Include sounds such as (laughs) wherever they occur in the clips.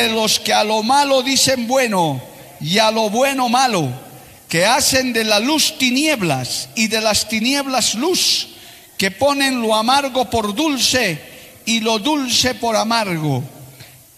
De los que a lo malo dicen bueno y a lo bueno malo, que hacen de la luz tinieblas y de las tinieblas luz, que ponen lo amargo por dulce y lo dulce por amargo.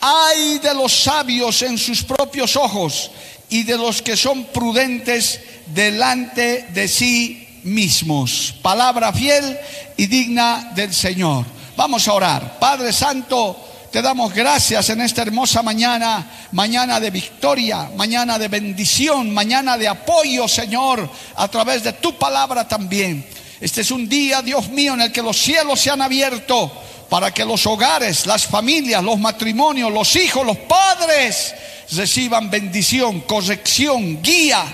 Ay de los sabios en sus propios ojos y de los que son prudentes delante de sí mismos. Palabra fiel y digna del Señor. Vamos a orar. Padre Santo, te damos gracias en esta hermosa mañana, mañana de victoria, mañana de bendición, mañana de apoyo, Señor, a través de tu palabra también. Este es un día, Dios mío, en el que los cielos se han abierto para que los hogares, las familias, los matrimonios, los hijos, los padres reciban bendición, corrección, guía.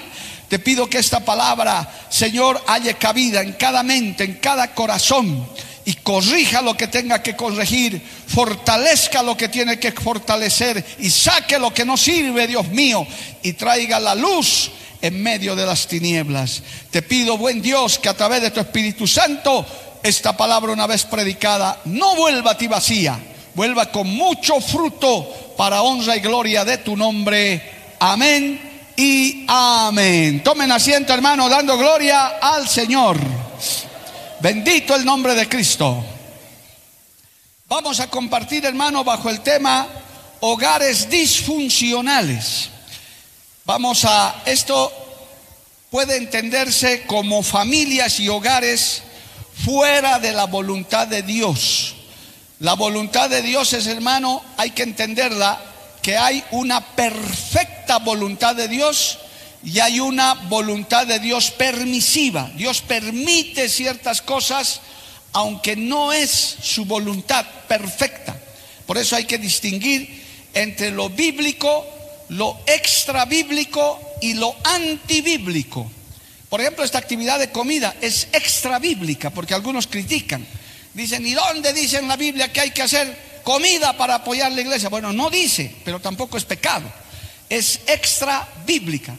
Te pido que esta palabra, Señor, haya cabida en cada mente, en cada corazón y corrija lo que tenga que corregir, fortalezca lo que tiene que fortalecer y saque lo que no sirve, Dios mío, y traiga la luz en medio de las tinieblas. Te pido, buen Dios, que a través de tu Espíritu Santo esta palabra una vez predicada no vuelva a ti vacía, vuelva con mucho fruto para honra y gloria de tu nombre. Amén y amén. Tomen asiento, hermano, dando gloria al Señor. Bendito el nombre de Cristo. Vamos a compartir, hermano, bajo el tema hogares disfuncionales. Vamos a, esto puede entenderse como familias y hogares fuera de la voluntad de Dios. La voluntad de Dios es, hermano, hay que entenderla, que hay una perfecta voluntad de Dios y hay una voluntad de Dios permisiva. Dios permite ciertas cosas aunque no es su voluntad perfecta. Por eso hay que distinguir entre lo bíblico, lo extra bíblico y lo antibíblico. Por ejemplo, esta actividad de comida es extra bíblica porque algunos critican. Dicen, ¿y dónde dice en la Biblia que hay que hacer comida para apoyar la iglesia? Bueno, no dice, pero tampoco es pecado. Es extra bíblica.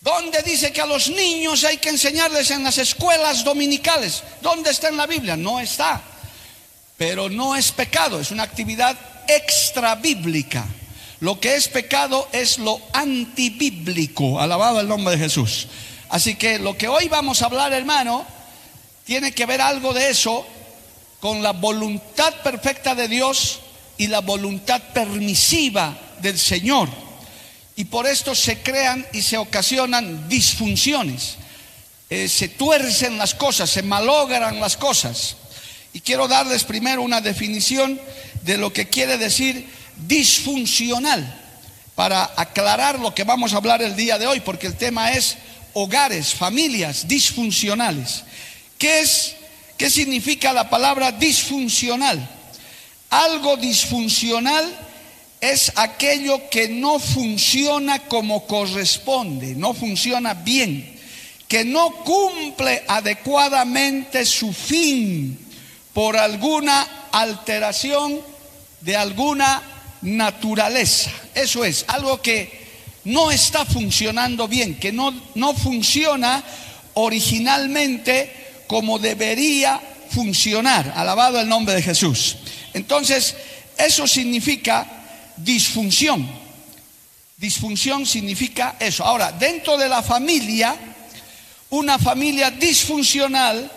¿Dónde dice que a los niños hay que enseñarles en las escuelas dominicales? ¿Dónde está en la Biblia? No está. Pero no es pecado, es una actividad extra bíblica. Lo que es pecado es lo antibíblico. Alabado el nombre de Jesús. Así que lo que hoy vamos a hablar, hermano, tiene que ver algo de eso con la voluntad perfecta de Dios y la voluntad permisiva del Señor. Y por esto se crean y se ocasionan disfunciones. Eh, se tuercen las cosas, se malogran las cosas. Y quiero darles primero una definición de lo que quiere decir disfuncional, para aclarar lo que vamos a hablar el día de hoy, porque el tema es hogares, familias disfuncionales. ¿Qué es qué significa la palabra disfuncional? Algo disfuncional es aquello que no funciona como corresponde, no funciona bien, que no cumple adecuadamente su fin por alguna alteración de alguna naturaleza. Eso es, algo que no está funcionando bien, que no, no funciona originalmente como debería funcionar. Alabado el nombre de Jesús. Entonces, eso significa disfunción. Disfunción significa eso. Ahora, dentro de la familia, una familia disfuncional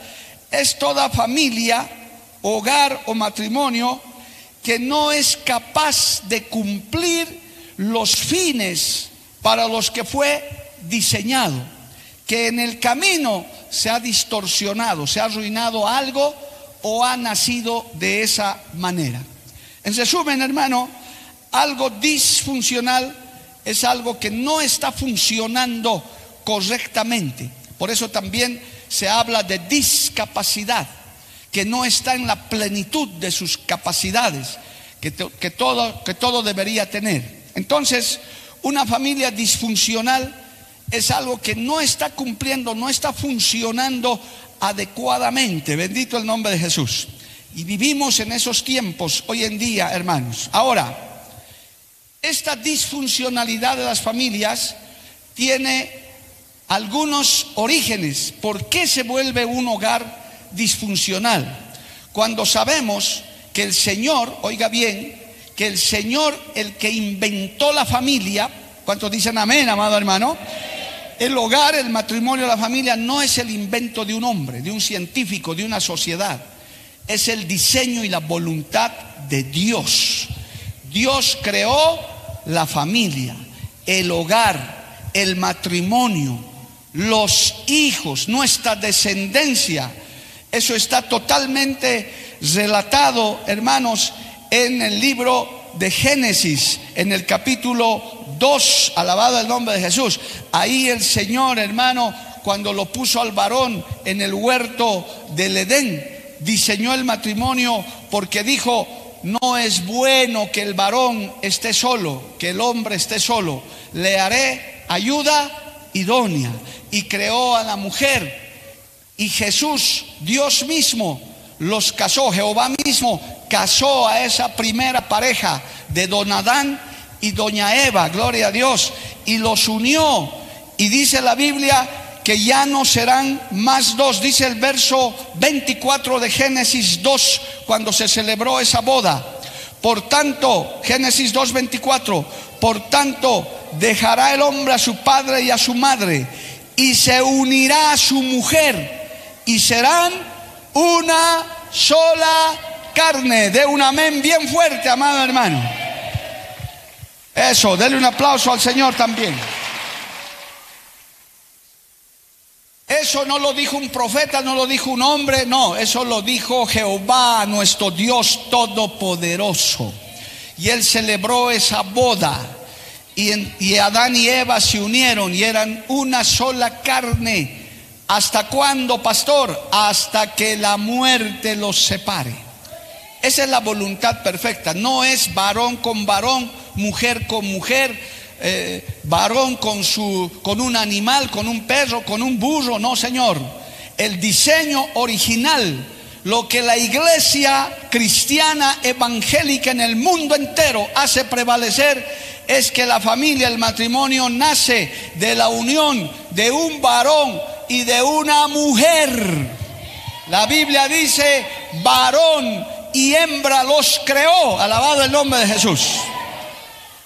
es toda familia, hogar o matrimonio que no es capaz de cumplir los fines para los que fue diseñado, que en el camino se ha distorsionado, se ha arruinado algo o ha nacido de esa manera. En resumen, hermano, algo disfuncional es algo que no está funcionando correctamente. Por eso también se habla de discapacidad, que no está en la plenitud de sus capacidades, que, todo, que todo debería tener. Entonces, una familia disfuncional es algo que no está cumpliendo, no está funcionando adecuadamente. Bendito el nombre de Jesús. Y vivimos en esos tiempos hoy en día, hermanos. Ahora, esta disfuncionalidad de las familias tiene algunos orígenes. ¿Por qué se vuelve un hogar disfuncional? Cuando sabemos que el Señor, oiga bien, que el Señor, el que inventó la familia, ¿cuántos dicen amén, amado hermano? El hogar, el matrimonio, la familia no es el invento de un hombre, de un científico, de una sociedad. Es el diseño y la voluntad de Dios. Dios creó la familia, el hogar, el matrimonio, los hijos, nuestra descendencia. Eso está totalmente relatado, hermanos, en el libro de Génesis, en el capítulo Dos, alabado el nombre de Jesús. Ahí el Señor, hermano, cuando lo puso al varón en el huerto del Edén, diseñó el matrimonio porque dijo, no es bueno que el varón esté solo, que el hombre esté solo. Le haré ayuda idónea. Y creó a la mujer. Y Jesús, Dios mismo, los casó. Jehová mismo casó a esa primera pareja de Don Adán y doña Eva, gloria a Dios, y los unió. Y dice la Biblia que ya no serán más dos, dice el verso 24 de Génesis 2, cuando se celebró esa boda. Por tanto, Génesis 2.24, por tanto, dejará el hombre a su padre y a su madre, y se unirá a su mujer, y serán una sola carne. De un amén bien fuerte, amado hermano. Eso, denle un aplauso al Señor también. Eso no lo dijo un profeta, no lo dijo un hombre, no, eso lo dijo Jehová, nuestro Dios todopoderoso. Y él celebró esa boda. Y, y, Adán y Eva se unieron y eran una sola carne. ¿Hasta cuándo, pastor? Hasta que la muerte los separe. Esa es la voluntad perfecta. No es varón con varón, mujer con mujer, eh, varón con, su, con un animal, con un perro, con un burro, no Señor. El diseño original, lo que la iglesia cristiana evangélica en el mundo entero hace prevalecer es que la familia, el matrimonio nace de la unión de un varón y de una mujer. La Biblia dice, varón y hembra los creó, alabado el nombre de Jesús.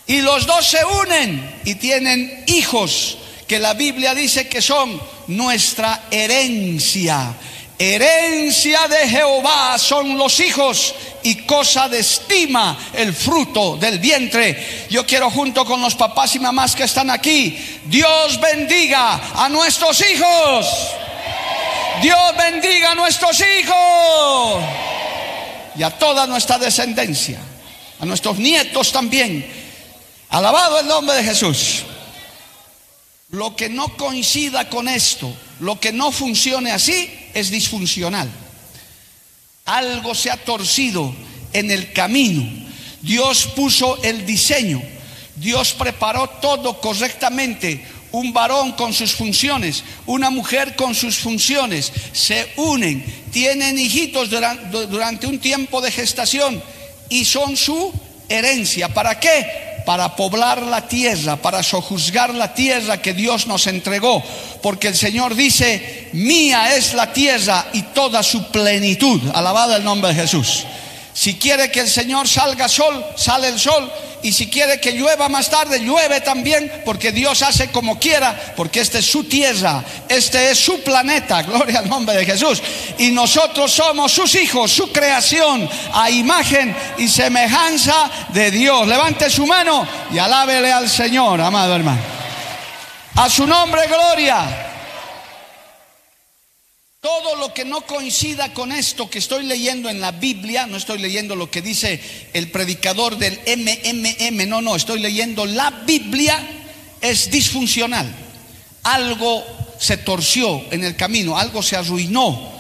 Y los dos se unen y tienen hijos que la Biblia dice que son nuestra herencia. Herencia de Jehová son los hijos y cosa de estima el fruto del vientre. Yo quiero junto con los papás y mamás que están aquí, Dios bendiga a nuestros hijos. Dios bendiga a nuestros hijos y a toda nuestra descendencia, a nuestros nietos también Alabado el nombre de Jesús. Lo que no coincida con esto, lo que no funcione así, es disfuncional. Algo se ha torcido en el camino. Dios puso el diseño. Dios preparó todo correctamente. Un varón con sus funciones, una mujer con sus funciones, se unen, tienen hijitos durante, un tiempo de gestación y son su herencia. ¿Para qué? Para poblar la tierra, para sojuzgar la tierra que Dios nos entregó, porque el Señor dice, mía es la tierra y toda su plenitud, alabado el nombre de Jesús. Si quiere que el Señor salga sol, sale el sol. Y si quiere que llueva más tarde, llueve también, porque Dios hace como quiera, porque esta es su tierra, este es su planeta, (laughs) gloria al nombre de Jesús. Y nosotros somos sus hijos, su creación, a imagen y semejanza de Dios. Levante su mano y alábele al Señor, amado hermano. A su nombre, gloria. Todo lo que no coincida con esto que estoy leyendo en la Biblia, no estoy leyendo lo que dice el predicador del MMM, no, no, estoy leyendo la Biblia, es disfuncional. algo se torció en el camino, algo se arruinó.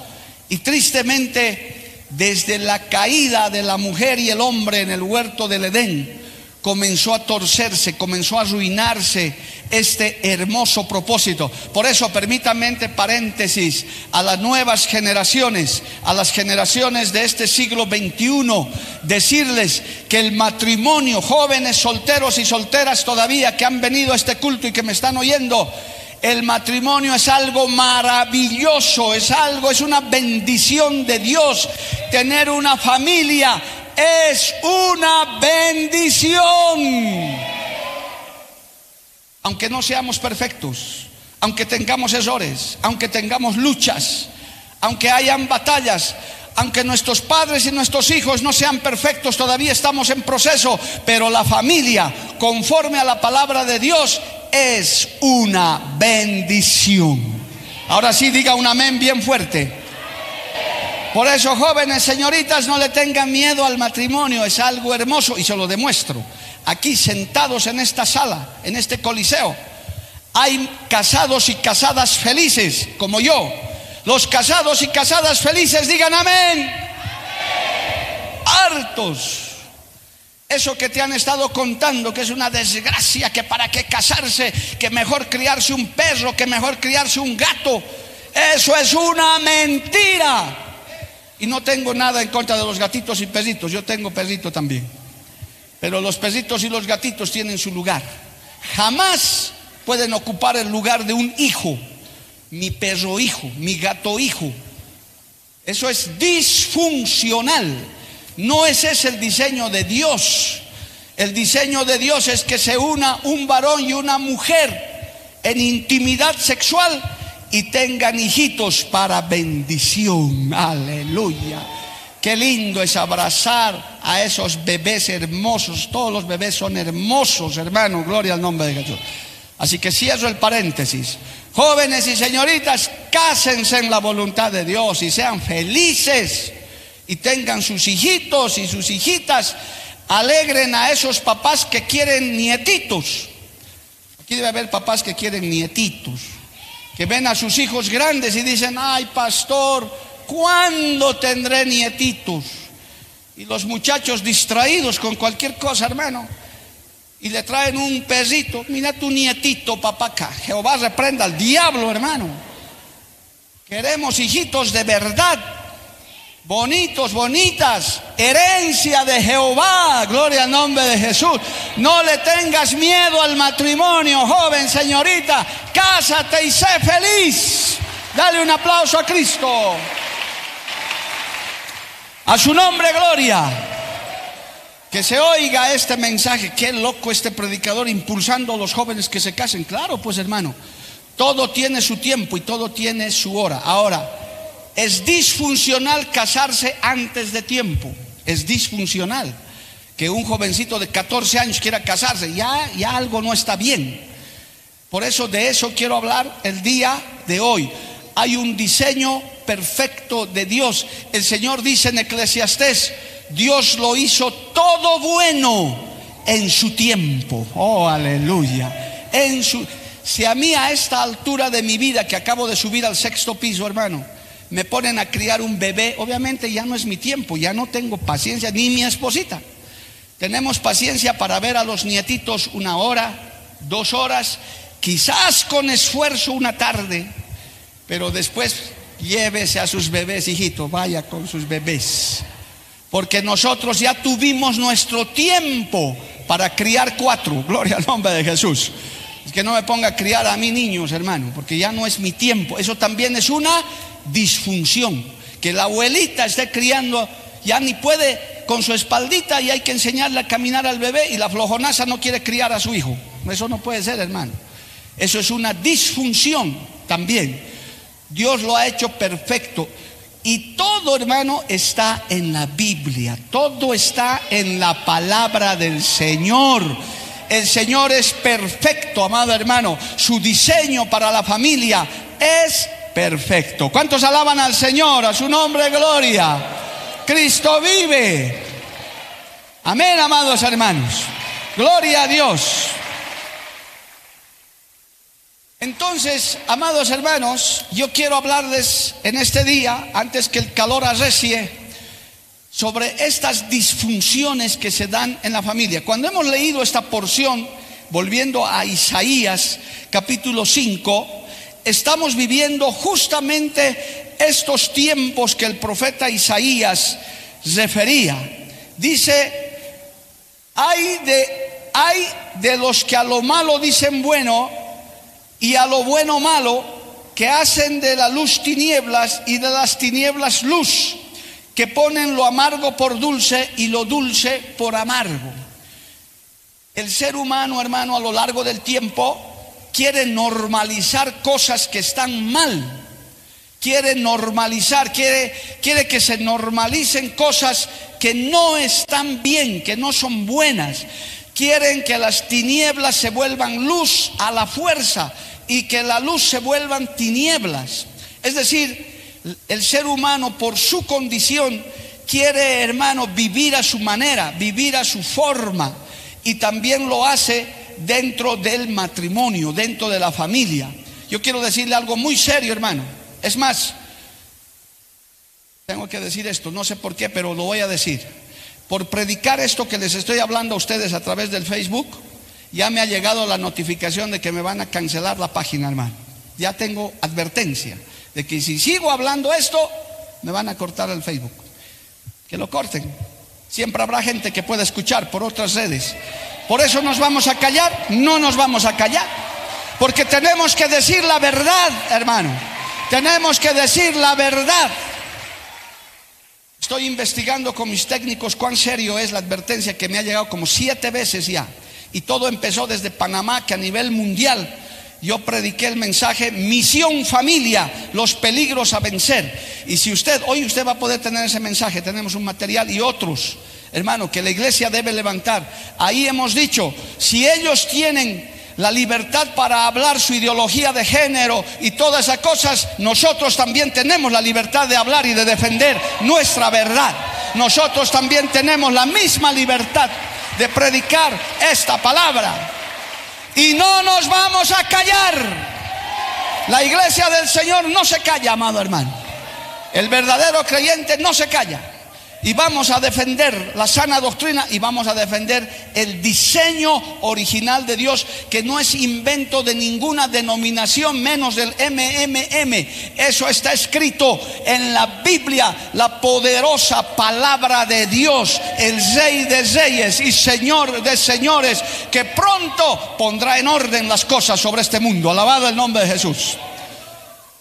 Y tristemente, desde la caída de la mujer y el hombre en el huerto del Edén, comenzó a torcerse, comenzó a arruinarse este hermoso propósito. Por eso, permítanme paréntesis a las nuevas generaciones, a las generaciones de este siglo XXI, decirles que el matrimonio, jóvenes solteros y solteras todavía que han venido a este culto y que me están oyendo, el matrimonio es algo maravilloso, es algo, es una bendición de Dios. Tener una familia es una bendición. Aunque no seamos perfectos, aunque tengamos errores, aunque tengamos luchas, aunque hayan batallas, aunque nuestros padres y nuestros hijos no sean perfectos, todavía estamos en proceso, pero la familia, conforme a la palabra de Dios, es una bendición. Ahora sí, diga un amén bien fuerte. Por eso, jóvenes, señoritas, no le tengan miedo al matrimonio, es algo hermoso y se lo demuestro. Aquí sentados en esta sala, en este coliseo, hay casados y casadas felices, como yo. Los casados y casadas felices digan amén. Hartos eso que te han estado contando, que es una desgracia, que para qué casarse, que mejor criarse un perro, que mejor criarse un gato. Eso es una mentira. Y no tengo nada en contra de los gatitos y perritos, yo tengo perrito también. Pero los perritos y los gatitos tienen su lugar. Jamás pueden ocupar el lugar de un hijo, mi perro hijo, mi gato hijo. Eso es disfuncional. No ese es el diseño de Dios. El diseño de Dios es que se una un varón y una mujer en intimidad sexual y tengan hijitos para bendición. Aleluya. Qué lindo es abrazar a esos bebés hermosos. Todos los bebés son hermosos, hermano. Gloria al nombre de Jesús. Así que cierro el paréntesis. Jóvenes y señoritas, cásense en la voluntad de Dios y sean felices y tengan sus hijitos y sus hijitas, alegren a esos papás que quieren nietitos. Aquí debe haber papás que quieren nietitos, que ven a sus hijos grandes y dicen, ay pastor, ¿cuándo tendré nietitos? Y los muchachos distraídos con cualquier cosa, hermano, y le traen un perrito, mira tu nietito, papá acá. Jehová reprenda al diablo, hermano. Queremos hijitos de verdad, bonitos, bonitas, herencia de Jehová, gloria al nombre de Jesús. No le tengas miedo al matrimonio, joven, señorita, cásate y sé feliz. Dale un aplauso a Cristo. A su nombre, gloria. Que se oiga este mensaje, qué loco este predicador impulsando a los jóvenes que se casen. Claro, pues hermano, todo tiene su tiempo y todo tiene su hora. Ahora, es disfuncional casarse antes de tiempo. Es disfuncional. Que un jovencito de 14 años quiera casarse, ya, ya algo no está bien. Por eso de eso quiero hablar el día de hoy. Hay un diseño perfecto de Dios. El Señor dice en Eclesiastés, Dios lo hizo todo bueno en su tiempo. Oh, aleluya. En su si a mí a esta altura de mi vida que acabo de subir al sexto piso, hermano, me ponen a criar un bebé, obviamente ya no es mi tiempo, ya no tengo paciencia, ni mi esposita. Tenemos paciencia para ver a los nietitos una hora, dos horas, quizás con esfuerzo una tarde, pero después llévese a sus bebés, hijito, vaya con sus bebés. Porque nosotros ya tuvimos nuestro tiempo para criar cuatro, gloria al nombre de Jesús. Es que no me ponga a criar a mí niños, hermano, porque ya no es mi tiempo. Eso también es una disfunción. Que la abuelita esté criando, ya ni puede con su espaldita y hay que enseñarle a caminar al bebé y la flojonaza no quiere criar a su hijo. Eso no puede ser, hermano. Eso es una disfunción también. Dios lo ha hecho perfecto. Y todo, hermano, está en la Biblia. Todo está en la palabra del Señor. El Señor es perfecto, amado hermano. Su diseño para la familia es perfecto. ¿Cuántos alaban al Señor? A su nombre, gloria. Cristo vive. Amén, amados hermanos. Gloria a Dios. Entonces, amados hermanos, yo quiero hablarles en este día, antes que el calor arrecie, sobre estas disfunciones que se dan en la familia. Cuando hemos leído esta porción, volviendo a Isaías capítulo 5, estamos viviendo justamente estos tiempos que el profeta Isaías refería. Dice, hay de, hay de los que a lo malo dicen bueno y a lo bueno malo, que hacen de la luz tinieblas y de las tinieblas luz, que ponen lo amargo por dulce y lo dulce por amargo. El ser humano, hermano, a lo largo del tiempo quiere normalizar cosas que están mal. Quiere normalizar, quiere, quiere que se normalicen cosas que no están bien, que no son buenas. Quieren que las tinieblas se vuelvan luz a la fuerza y que la luz se vuelvan tinieblas. Es decir, el ser humano por su condición quiere, hermano, vivir a su manera, vivir a su forma y también lo hace dentro del matrimonio, dentro de la familia. Yo quiero decirle algo muy serio, hermano. Es más, tengo que decir esto, no sé por qué, pero lo voy a decir. Por predicar esto que les estoy hablando a ustedes a través del Facebook, ya me ha llegado la notificación de que me van a cancelar la página, hermano. Ya tengo advertencia de que si sigo hablando esto, me van a cortar el Facebook. Que lo corten. Siempre habrá gente que pueda escuchar por otras redes. Por eso nos vamos a callar, no nos vamos a callar. Porque tenemos que decir la verdad, hermano. Tenemos que decir la verdad. Estoy investigando con mis técnicos cuán serio es la advertencia que me ha llegado como siete veces ya. Y todo empezó desde Panamá, que a nivel mundial yo prediqué el mensaje Misión Familia, los peligros a vencer. Y si usted, hoy usted va a poder tener ese mensaje, tenemos un material y otros, hermano, que la iglesia debe levantar. Ahí hemos dicho, si ellos tienen la libertad para hablar su ideología de género y todas esas cosas, nosotros también tenemos la libertad de hablar y de defender nuestra verdad. Nosotros también tenemos la misma libertad de predicar esta palabra. Y no nos vamos a callar. La iglesia del Señor no se calla, amado hermano. El verdadero creyente no se calla y vamos a defender la sana doctrina y vamos a defender el diseño original de Dios, que no es invento de ninguna denominación menos del MMM. Eso está escrito en la Biblia, la poderosa palabra de Dios, el Rey de Reyes y Señor de Señores, que pronto pondrá en orden las cosas sobre este mundo. Alabado el nombre de Jesús.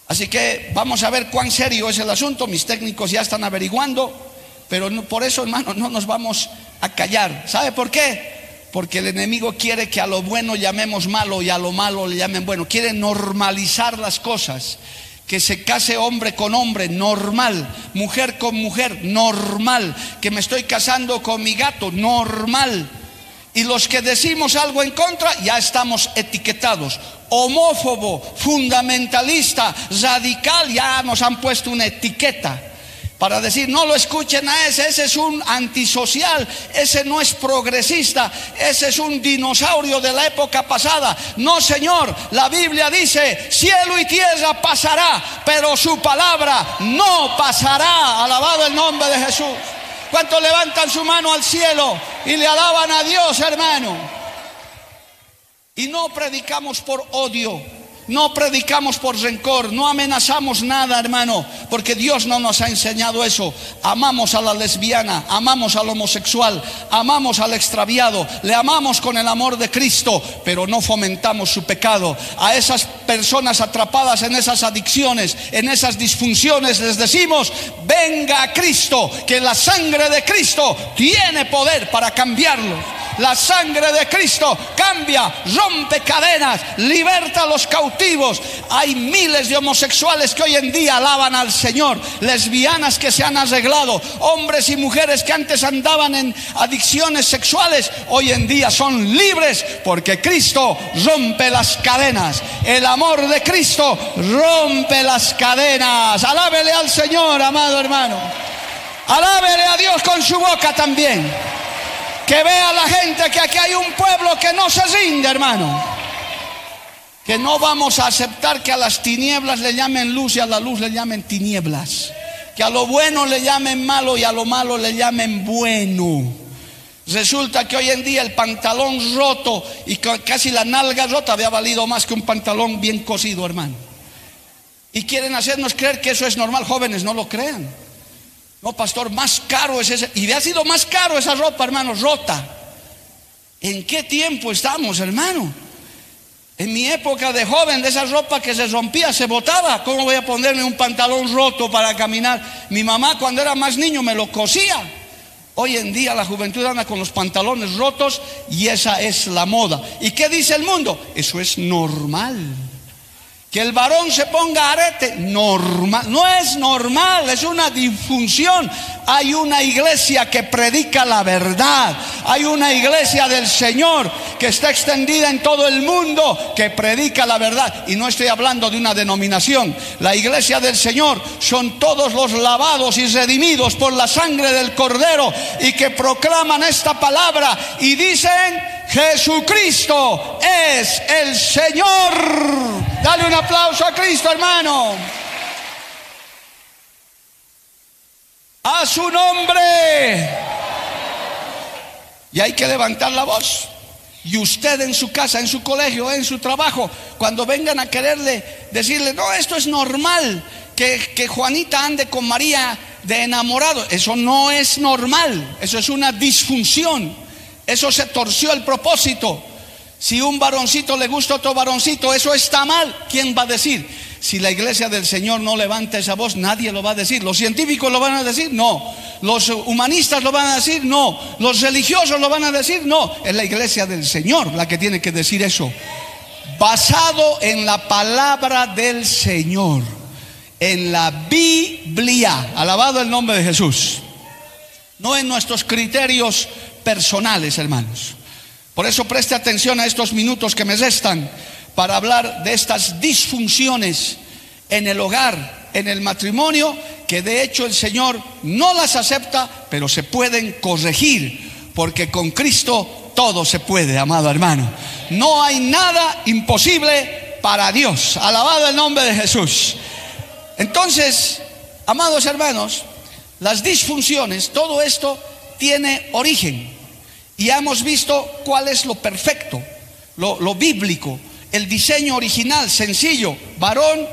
Así que vamos a ver cuán serio es el asunto. Mis técnicos ya están averiguando. Pero por eso, hermano, no nos vamos a callar. ¿Sabe por qué? Porque el enemigo quiere que a lo bueno llamemos malo y a lo malo le llamen bueno. Quiere normalizar las cosas. Que se case hombre con hombre, normal. Mujer con mujer, normal. Que me estoy casando con mi gato, normal. Y los que decimos algo en contra, ya estamos etiquetados. Homófobo, fundamentalista, radical, ya nos han puesto una etiqueta para decir, no lo escuchen a ese, ese es un antisocial, ese no es progresista, ese es un dinosaurio de la época pasada. No, Señor, la Biblia dice, cielo y tierra pasará, pero su palabra no pasará. Alabado el nombre de Jesús. ¿Cuántos levantan su mano al cielo y le alaban a Dios, hermano? Y no predicamos por odio, no predicamos por rencor, no amenazamos nada, hermano, porque Dios no nos ha enseñado eso. Amamos a la lesbiana, amamos al homosexual, amamos al extraviado, le amamos con el amor de Cristo, pero no fomentamos su pecado. A esas personas atrapadas en esas adicciones, en esas disfunciones, les decimos, venga a Cristo, que la sangre de Cristo tiene poder para cambiarlo. La sangre de Cristo cambia, rompe cadenas, liberta a los cautivos. Hay miles de homosexuales que hoy en día alaban al Señor, lesbianas que se han arreglado, hombres y mujeres que antes andaban en adicciones sexuales, hoy en día son libres porque Cristo rompe las cadenas. El amor de Cristo rompe las cadenas. Alábele al Señor, amado hermano. Alábele a Dios con su boca también. Que vea la gente que aquí hay un pueblo que no se rinde, hermano. Que no vamos a aceptar que a las tinieblas le llamen luz y a la luz le llamen tinieblas. Que a lo bueno le llamen malo y a lo malo le llamen bueno. Resulta que hoy en día el pantalón roto y casi la nalga rota había valido más que un pantalón bien cosido, hermano. Y quieren hacernos creer que eso es normal. Jóvenes, no lo crean. No, pastor, más caro es ese. Y ha sido más caro esa ropa, hermano, rota. ¿En qué tiempo estamos, hermano? En mi época de joven, de esa ropa que se rompía, se botaba. ¿Cómo voy a ponerme un pantalón roto para caminar? Mi mamá cuando era más niño me lo cosía. Hoy en día la juventud anda con los pantalones rotos y esa es la moda. ¿Y qué dice el mundo? Eso es normal. Que el varón se ponga arete, normal. No es normal, es una disfunción. Hay una iglesia que predica la verdad. Hay una iglesia del Señor que está extendida en todo el mundo que predica la verdad. Y no estoy hablando de una denominación. La iglesia del Señor son todos los lavados y redimidos por la sangre del Cordero y que proclaman esta palabra y dicen Jesucristo es el Señor. Dale un aplauso a Cristo, hermano. A su nombre. Y hay que levantar la voz. Y usted en su casa, en su colegio, en su trabajo, cuando vengan a quererle decirle, no, esto es normal, que, que Juanita ande con María de enamorado, eso no es normal, eso es una disfunción. Eso se torció el propósito. Si un varoncito le gusta otro varoncito, eso está mal. ¿Quién va a decir? Si la iglesia del Señor no levanta esa voz, nadie lo va a decir. ¿Los científicos lo van a decir? No. ¿Los humanistas lo van a decir? No. ¿Los religiosos lo van a decir? No. Es la iglesia del Señor la que tiene que decir eso. Basado en la palabra del Señor, en la Biblia. Alabado el nombre de Jesús. No en nuestros criterios personales, hermanos. Por eso preste atención a estos minutos que me restan para hablar de estas disfunciones en el hogar, en el matrimonio, que de hecho el Señor no las acepta, pero se pueden corregir, porque con Cristo todo se puede, amado hermano. No hay nada imposible para Dios. Alabado el nombre de Jesús. Entonces, amados hermanos, las disfunciones, todo esto tiene origen. Y hemos visto cuál es lo perfecto, lo, bíblico, el diseño original, sencillo, varón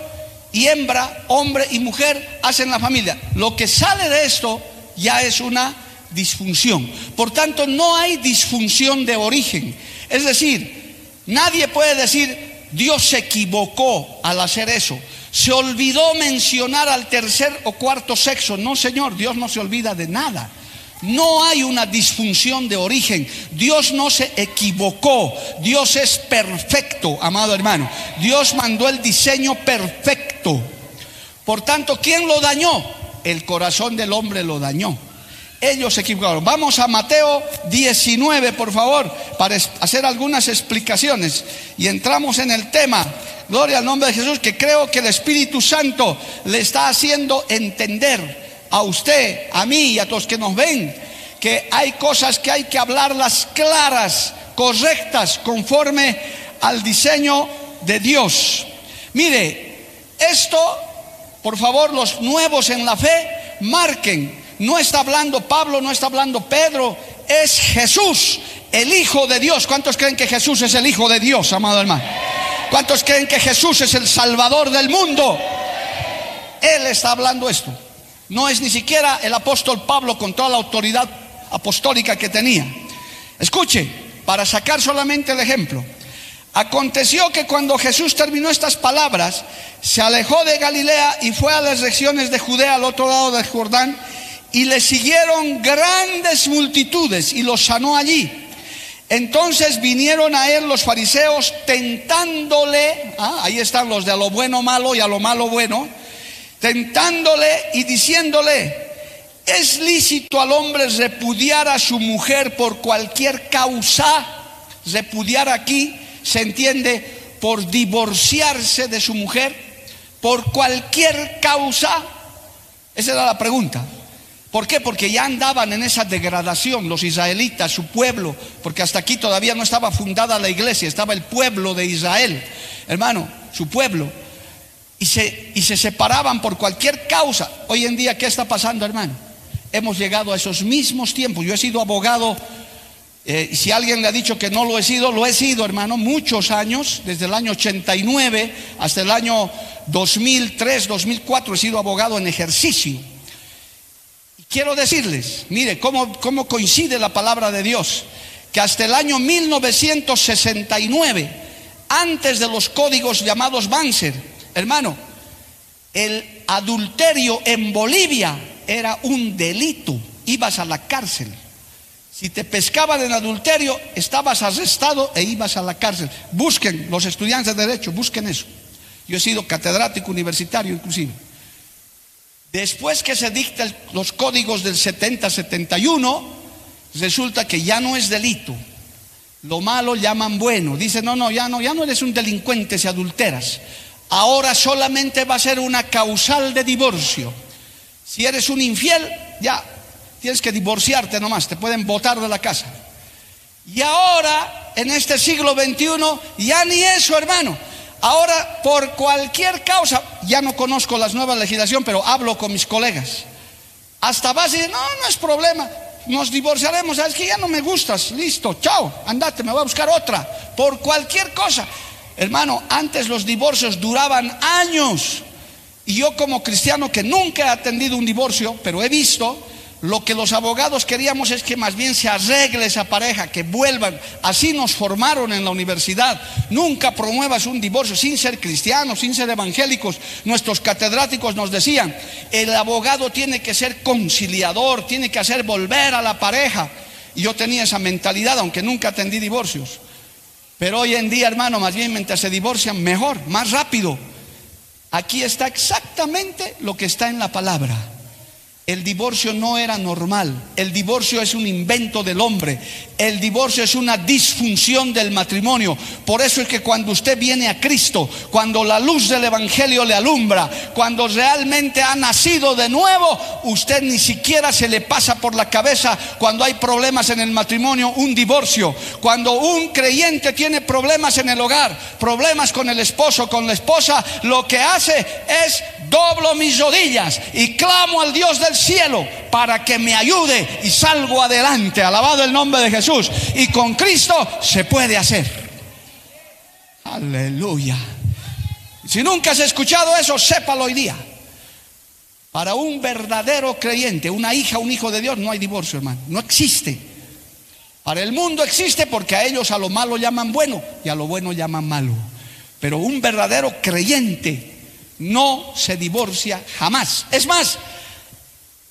y hembra, hombre y mujer hacen la familia. Lo que sale de esto ya es una disfunción. Por tanto, no hay disfunción de origen. Es decir, nadie puede decir, Dios se equivocó al hacer eso. Se olvidó mencionar al tercer o cuarto sexo. No, Señor, Dios no se olvida de nada. No hay una disfunción de origen. Dios no se equivocó. Dios es perfecto, amado hermano. Dios mandó el diseño perfecto. Por tanto, ¿quién lo dañó? El corazón del hombre lo dañó. Ellos se equivocaron. Vamos a Mateo 19, por favor, para hacer algunas explicaciones. Y entramos en el tema. Gloria al nombre de Jesús, que creo que el Espíritu Santo le está haciendo entender a usted, a mí y a todos que nos ven, que hay cosas que hay que hablarlas claras, correctas, conforme al diseño de Dios. Mire, esto, por favor, los nuevos en la fe, marquen. No está hablando Pablo, no está hablando Pedro, es Jesús, el Hijo de Dios. ¿Cuántos creen que Jesús es el Hijo de Dios, amado hermano? ¿Cuántos creen que Jesús es el Salvador del mundo? Él está hablando esto. No es ni siquiera el apóstol Pablo con toda la autoridad apostólica que tenía. Escuche, para sacar solamente el ejemplo. Aconteció que cuando Jesús terminó estas palabras, se alejó de Galilea y fue a las regiones de Judea al otro lado del Jordán y le siguieron grandes multitudes y los sanó allí. Entonces vinieron a él los fariseos tentándole, ah, ahí están los de a lo bueno malo y a lo malo bueno, tentándole y diciéndole, ¿es lícito al hombre repudiar a su mujer por cualquier causa? Repudiar aquí se entiende por divorciarse de su mujer, por cualquier causa. Esa era la pregunta. ¿Por qué? Porque ya andaban en esa degradación los israelitas, su pueblo, porque hasta aquí todavía no estaba fundada la iglesia, estaba el pueblo de Israel, hermano, su pueblo. Y se, y se separaban por cualquier causa. Hoy en día, ¿qué está pasando, hermano? Hemos llegado a esos mismos tiempos. Yo he sido abogado, eh, y si alguien le ha dicho que no lo he sido, lo he sido, hermano, muchos años, desde el año 89 hasta el año 2003, 2004, he sido abogado en ejercicio. Quiero decirles, mire, cómo, cómo coincide la palabra de Dios, que hasta el año 1969, antes de los códigos llamados Banzer, hermano, el adulterio en Bolivia era un delito, ibas a la cárcel. Si te pescaban en adulterio, estabas arrestado e ibas a la cárcel. Busquen, los estudiantes de derecho, busquen eso. Yo he sido catedrático universitario inclusive. Después que se dictan los códigos del 70-71, resulta que ya no es delito. Lo malo llaman bueno. Dice, no, no, ya no, ya no eres un delincuente si adulteras. Ahora solamente va a ser una causal de divorcio. Si eres un infiel, ya tienes que divorciarte nomás, te pueden botar de la casa. Y ahora, en este siglo XXI, ya ni eso, hermano. Ahora, por cualquier causa, ya no conozco las nuevas legislación, pero hablo con mis colegas. Hasta vas no, no es problema, nos divorciaremos, es que ya no me gustas, listo, chao, andate, me voy a buscar otra, por cualquier cosa. Hermano, antes los divorcios duraban años. Y yo como cristiano que nunca he atendido un divorcio, pero he visto, lo que los abogados queríamos es que más bien se arregle esa pareja, que vuelvan. Así nos formaron en la universidad. Nunca promuevas un divorcio sin ser cristianos, sin ser evangélicos. Nuestros catedráticos nos decían, el abogado tiene que ser conciliador, tiene que hacer volver a la pareja. Y yo tenía esa mentalidad, aunque nunca atendí divorcios. Pero hoy en día, hermano, más bien mientras se divorcian, mejor, más rápido. Aquí está exactamente lo que está en la palabra. El divorcio no era normal. El divorcio es un invento del hombre. El divorcio es una disfunción del matrimonio. Por eso es que cuando usted viene a Cristo, cuando la luz del Evangelio le alumbra, cuando realmente ha nacido de nuevo, usted ni siquiera se le pasa por la cabeza cuando hay problemas en el matrimonio, un divorcio. Cuando un creyente tiene problemas en el hogar, problemas con el esposo, con la esposa, lo que hace es doblo mis rodillas y clamo al Dios del cielo para que me ayude y salgo adelante. Alabado el nombre de Jesús. Y con Cristo se puede hacer. Aleluya. Si nunca has escuchado eso, sépalo hoy día. Para un verdadero creyente, una hija, un hijo de Dios, no hay divorcio, hermano. No existe. Para el mundo existe porque a ellos a lo malo llaman bueno y a lo bueno llaman malo. Pero un verdadero creyente no se divorcia jamás. Es más,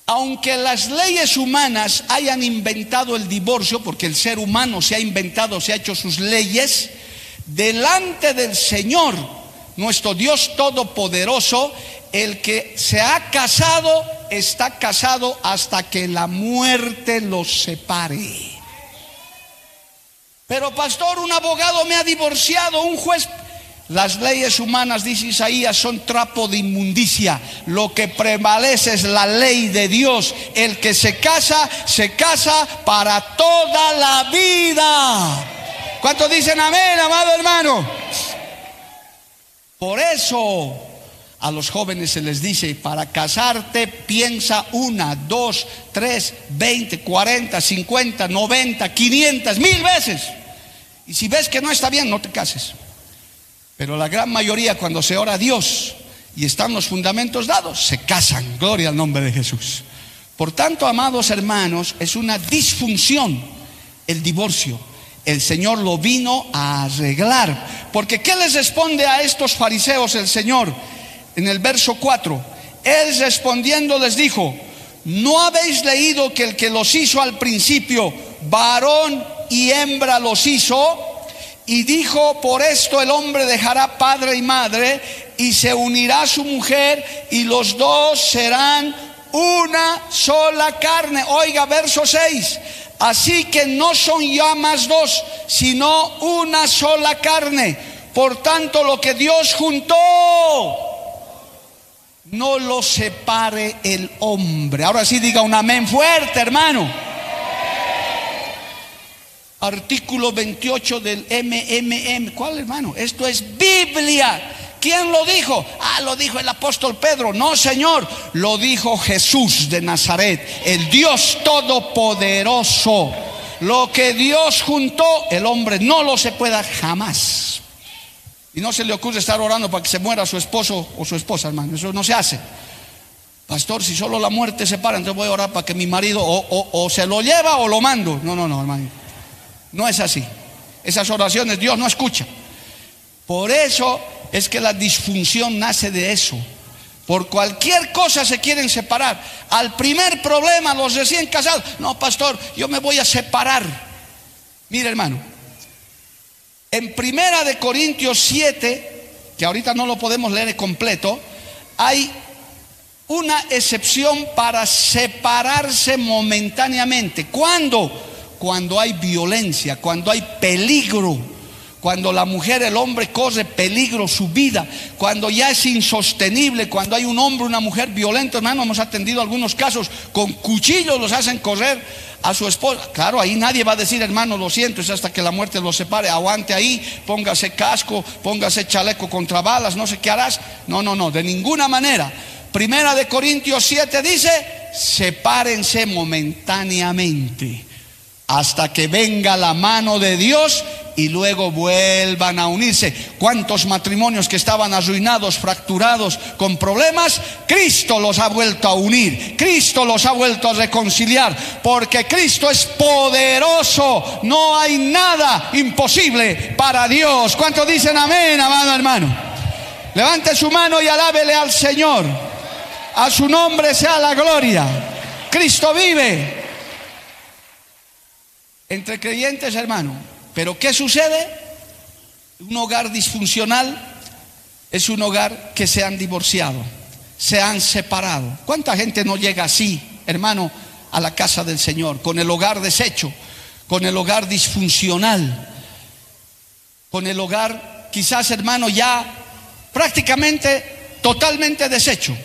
aunque las leyes humanas hayan inventado el divorcio, porque el ser humano se ha inventado, se ha hecho sus leyes, delante del Señor, nuestro Dios Todopoderoso, el que se ha casado está casado hasta que la muerte los separe. Pero pastor, un abogado me ha divorciado, un juez las leyes humanas, dice Isaías, son trapo de inmundicia. Lo que prevalece es la ley de Dios. El que se casa, se casa para toda la vida. ¿Cuántos dicen amén, amado hermano? Por eso a los jóvenes se les dice, para casarte piensa una, dos, tres, veinte, cuarenta, cincuenta, noventa, quinientas, mil veces. Y si ves que no está bien, no te cases. Pero la gran mayoría cuando se ora a Dios y están los fundamentos dados, se casan. Gloria al nombre de Jesús. Por tanto, amados hermanos, es una disfunción el divorcio. El Señor lo vino a arreglar. Porque ¿qué les responde a estos fariseos el Señor en el verso 4? Él respondiendo les dijo, ¿no habéis leído que el que los hizo al principio, varón y hembra los hizo? Y dijo, por esto el hombre dejará padre y madre y se unirá a su mujer y los dos serán una sola carne. Oiga, verso 6. Así que no son ya más dos, sino una sola carne. Por tanto, lo que Dios juntó, no lo separe el hombre. Ahora sí diga un amén fuerte, hermano. Artículo 28 del MMM. ¿Cuál, hermano? Esto es Biblia. ¿Quién lo dijo? Ah, lo dijo el apóstol Pedro. No, Señor, lo dijo Jesús de Nazaret, el Dios todopoderoso. Lo que Dios juntó, el hombre no lo se pueda jamás. Y no se le ocurre estar orando para que se muera su esposo o su esposa, hermano. Eso no se hace. Pastor, si solo la muerte se para, entonces voy a orar para que mi marido o, se lo lleva o lo mando. No, no, no, hermano. No es así. Esas oraciones Dios no escucha. Por eso es que la disfunción nace de eso. Por cualquier cosa se quieren separar. Al primer problema, los recién casados, no, pastor, yo me voy a separar. Mire, hermano, en Primera de Corintios 7, que ahorita no lo podemos leer completo, hay una excepción para separarse momentáneamente. ¿Cuándo? Cuando hay violencia, cuando hay peligro, cuando la mujer, el hombre corre peligro su vida, cuando ya es insostenible, cuando hay un hombre, una mujer violenta, hermano, hemos atendido algunos casos, con cuchillos los hacen correr a su esposa. Claro, ahí nadie va a decir, hermano, lo siento, es hasta que la muerte los separe. Aguante ahí, póngase casco, póngase chaleco contra balas, no sé qué harás. No, no, no, de ninguna manera. Primera de Corintios 7 dice, sepárense momentáneamente hasta que venga la mano de Dios y luego vuelvan a unirse. ¿Cuántos matrimonios que estaban arruinados, fracturados, con problemas? Cristo los ha vuelto a unir, Cristo los ha vuelto a reconciliar, porque Cristo es poderoso, no hay nada imposible para Dios. ¿Cuántos dicen amén, amado hermano? Levante su mano y alábele al Señor. A su nombre sea la gloria. Cristo vive. Entre creyentes, hermano, pero ¿qué sucede? Un hogar disfuncional es un hogar que se han divorciado, se han separado. ¿Cuánta gente no llega así, hermano, a la casa del Señor, con el hogar deshecho, con el hogar disfuncional, con el hogar quizás, hermano, ya prácticamente totalmente deshecho?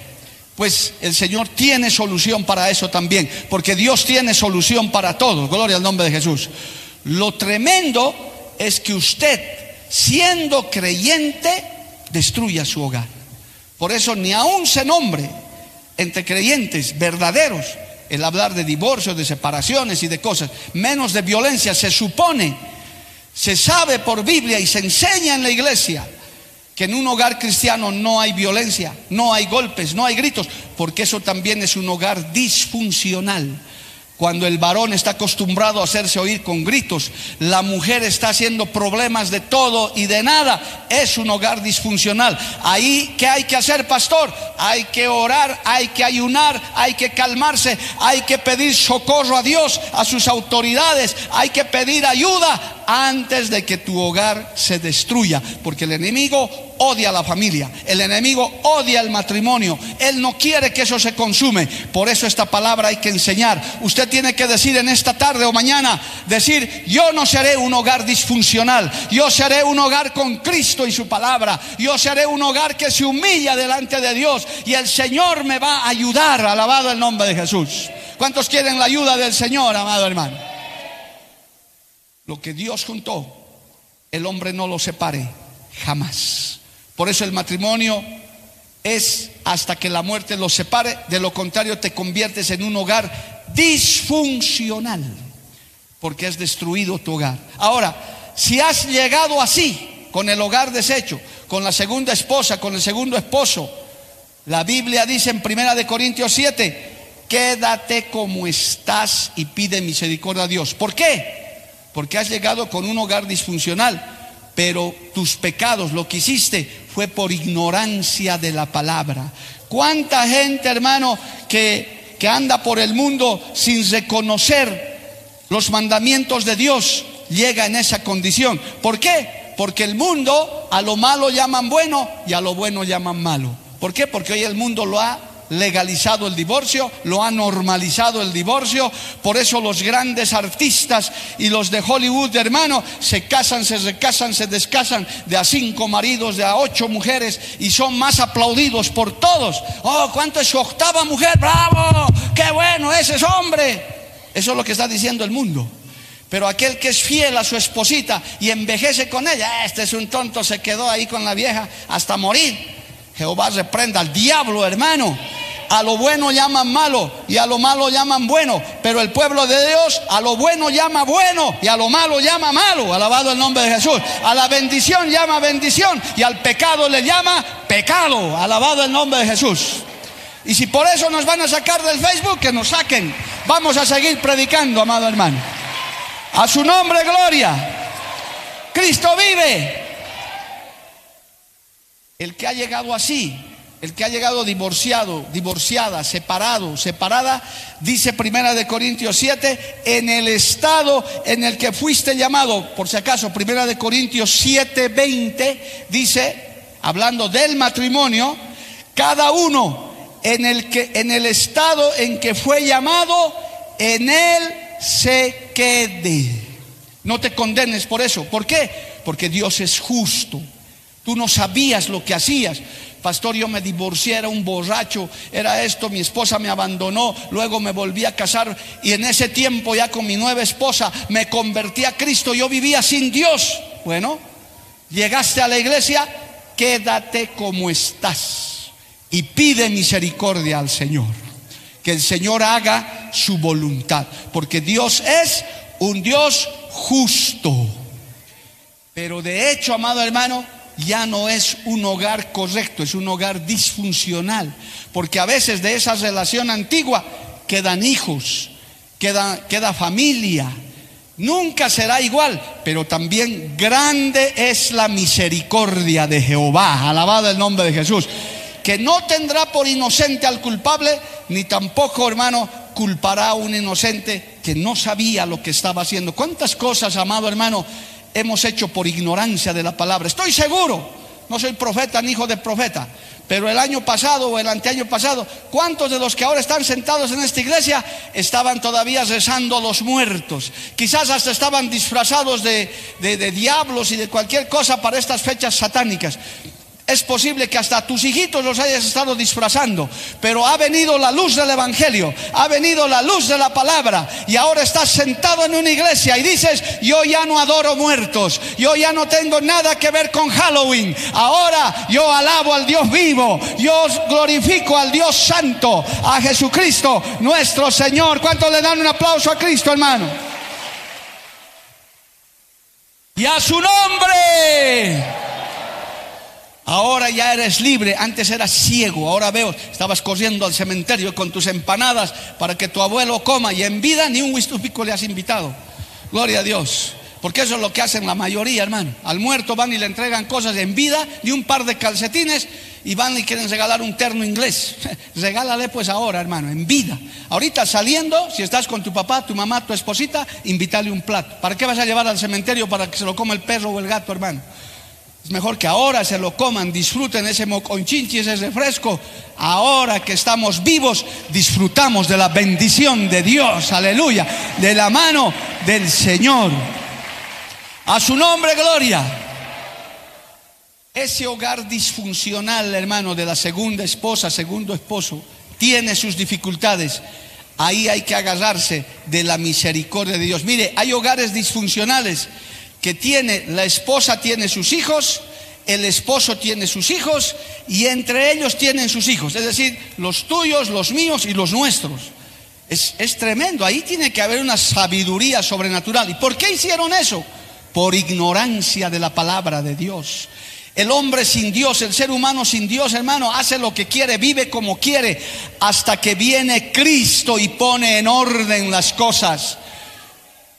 Pues el Señor tiene solución para eso también, porque Dios tiene solución para todo. Gloria al nombre de Jesús. Lo tremendo es que usted, siendo creyente, destruya su hogar. Por eso ni aún se nombre entre creyentes verdaderos el hablar de divorcios, de separaciones y de cosas, menos de violencia, se supone, se sabe por Biblia y se enseña en la iglesia que en un hogar cristiano no hay violencia, no hay golpes, no hay gritos, porque eso también es un hogar disfuncional. Cuando el varón está acostumbrado a hacerse oír con gritos, la mujer está haciendo problemas de todo y de nada, es un hogar disfuncional. Ahí, ¿qué hay que hacer, pastor? Hay que orar, hay que ayunar, hay que calmarse, hay que pedir socorro a Dios, a sus autoridades, hay que pedir ayuda antes de que tu hogar se destruya, porque el enemigo odia a la familia, el enemigo odia el matrimonio, él no quiere que eso se consume, por eso esta palabra hay que enseñar. Usted tiene que decir en esta tarde o mañana, decir, yo no seré un hogar disfuncional, yo seré un hogar con Cristo y su palabra, yo seré un hogar que se humilla delante de Dios y el Señor me va a ayudar, alabado el nombre de Jesús. ¿Cuántos quieren la ayuda del Señor, amado hermano? Lo que Dios juntó, el hombre no lo separe jamás. Por eso el matrimonio es hasta que la muerte lo separe, de lo contrario te conviertes en un hogar disfuncional, porque has destruido tu hogar. Ahora, si has llegado así, con el hogar deshecho, con la segunda esposa, con el segundo esposo, la Biblia dice en Primera de Corintios 7, quédate como estás y pide misericordia a Dios. ¿Por qué? porque has llegado con un hogar disfuncional, pero tus pecados, lo que hiciste, fue por ignorancia de la palabra. ¿Cuánta gente, hermano, que, que anda por el mundo sin reconocer los mandamientos de Dios, llega en esa condición? ¿Por qué? Porque el mundo a lo malo llaman bueno y a lo bueno llaman malo. ¿Por qué? Porque hoy el mundo lo ha legalizado el divorcio, lo ha normalizado el divorcio. Por eso los grandes artistas y los de Hollywood, hermano, se casan, se recasan, se descasan de a cinco maridos, de a ocho mujeres y son más aplaudidos por todos. Oh, ¿cuánto es su octava mujer? ¡Bravo! ¡Qué bueno! Ese es hombre. Eso es lo que está diciendo el mundo. Pero aquel que es fiel a su esposita y envejece con ella, este es un tonto, se quedó ahí con la vieja hasta morir. Jehová reprenda al diablo, hermano. A lo bueno llaman malo y a lo malo llaman bueno. Pero el pueblo de Dios a lo bueno llama bueno y a lo malo llama malo. Alabado el nombre de Jesús. A la bendición llama bendición y al pecado le llama pecado. Alabado el nombre de Jesús. Y si por eso nos van a sacar del Facebook, que nos saquen. Vamos a seguir predicando, amado hermano. A su nombre, gloria. Cristo vive. El que ha llegado así, el que ha llegado divorciado, divorciada, separado, separada, dice Primera de Corintios 7, en el estado en el que fuiste llamado, por si acaso, Primera de Corintios 7, 20, dice, hablando del matrimonio, cada uno en el que en el estado en que fue llamado, en él se quede. No te condenes por eso. ¿Por qué? Porque Dios es justo. Tú no sabías lo que hacías. Pastor, yo me divorcié, era un borracho, era esto, mi esposa me abandonó, luego me volví a casar y en ese tiempo ya con mi nueva esposa me convertí a Cristo, yo vivía sin Dios. Bueno, llegaste a la iglesia, quédate como estás y pide misericordia al Señor. Que el Señor haga su voluntad, porque Dios es un Dios justo. Pero de hecho, amado hermano, ya no es un hogar correcto, es un hogar disfuncional, porque a veces de esa relación antigua quedan hijos, queda, familia. Nunca será igual, pero también grande es la misericordia de Jehová, alabado el nombre de Jesús, que no tendrá por inocente al culpable, ni tampoco, hermano, culpará a un inocente que no sabía lo que estaba haciendo. ¿Cuántas cosas, amado hermano, hemos hecho por ignorancia de la palabra. Estoy seguro, no soy profeta ni hijo de profeta, pero el año pasado o el anteaño pasado, ¿cuántos de los que ahora están sentados en esta iglesia estaban todavía rezando a los muertos? Quizás hasta estaban disfrazados de, de, de diablos y de cualquier cosa para estas fechas satánicas. Es posible que hasta tus hijitos los hayas estado disfrazando, pero ha venido la luz del Evangelio, ha venido la luz de la palabra y ahora estás sentado en una iglesia y dices, yo ya no adoro muertos, yo ya no tengo nada que ver con Halloween, ahora yo alabo al Dios vivo, yo glorifico al Dios santo, a Jesucristo nuestro Señor. ¿Cuántos le dan un aplauso a Cristo, hermano? Y a su nombre. Ahora ya eres libre, antes eras ciego, ahora veo, estabas corriendo al cementerio con tus empanadas para que tu abuelo coma y en vida ni un pico le has invitado. Gloria a Dios. Porque eso es lo que hacen la mayoría, hermano. Al muerto van y le entregan cosas en vida, ni un par de calcetines, y van y quieren regalar un terno inglés. (laughs) Regálale pues ahora, hermano, en vida. Ahorita saliendo, si estás con tu papá, tu mamá, tu esposita, invítale un plato. ¿Para qué vas a llevar al cementerio para que se lo coma el perro o el gato, hermano? Es mejor que ahora se lo coman, disfruten ese moconchinchi, ese refresco. Ahora que estamos vivos, disfrutamos de la bendición de Dios, aleluya, de la mano del Señor. A su nombre, gloria. Ese hogar disfuncional, hermano, de la segunda esposa, segundo esposo, tiene sus dificultades. Ahí hay que agarrarse de la misericordia de Dios. Mire, hay hogares disfuncionales que tiene, la esposa tiene sus hijos, el esposo tiene sus hijos y entre ellos tienen sus hijos, es decir, los tuyos, los míos y los nuestros. Es, es, tremendo, ahí tiene que haber una sabiduría sobrenatural. ¿Y por qué hicieron eso? Por ignorancia de la palabra de Dios. El hombre sin Dios, el ser humano sin Dios, hermano, hace lo que quiere, vive como quiere, hasta que viene Cristo y pone en orden las cosas.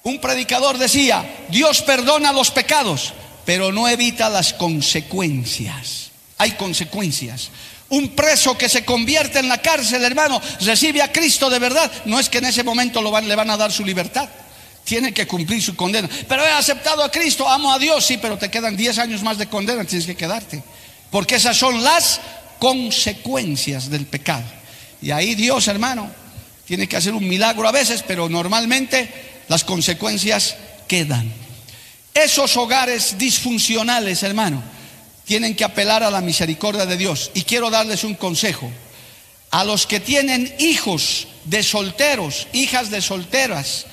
Un predicador decía, Dios perdona los pecados, pero no evita las consecuencias. Hay consecuencias. Un preso que se convierte en la cárcel, hermano, recibe a Cristo de verdad. No es que en ese momento le van a dar su libertad. Tiene que cumplir su condena. Pero he aceptado a Cristo, amo a Dios, sí, pero te quedan 10 años más de condena, tienes que quedarte. Porque esas son las consecuencias del pecado. Y ahí Dios, hermano, tiene que hacer un milagro a veces, pero normalmente las consecuencias quedan. Esos hogares disfuncionales, hermano, tienen que apelar a la misericordia de Dios. Y quiero darles un consejo. A los que tienen hijos de solteros, hijas de solteras,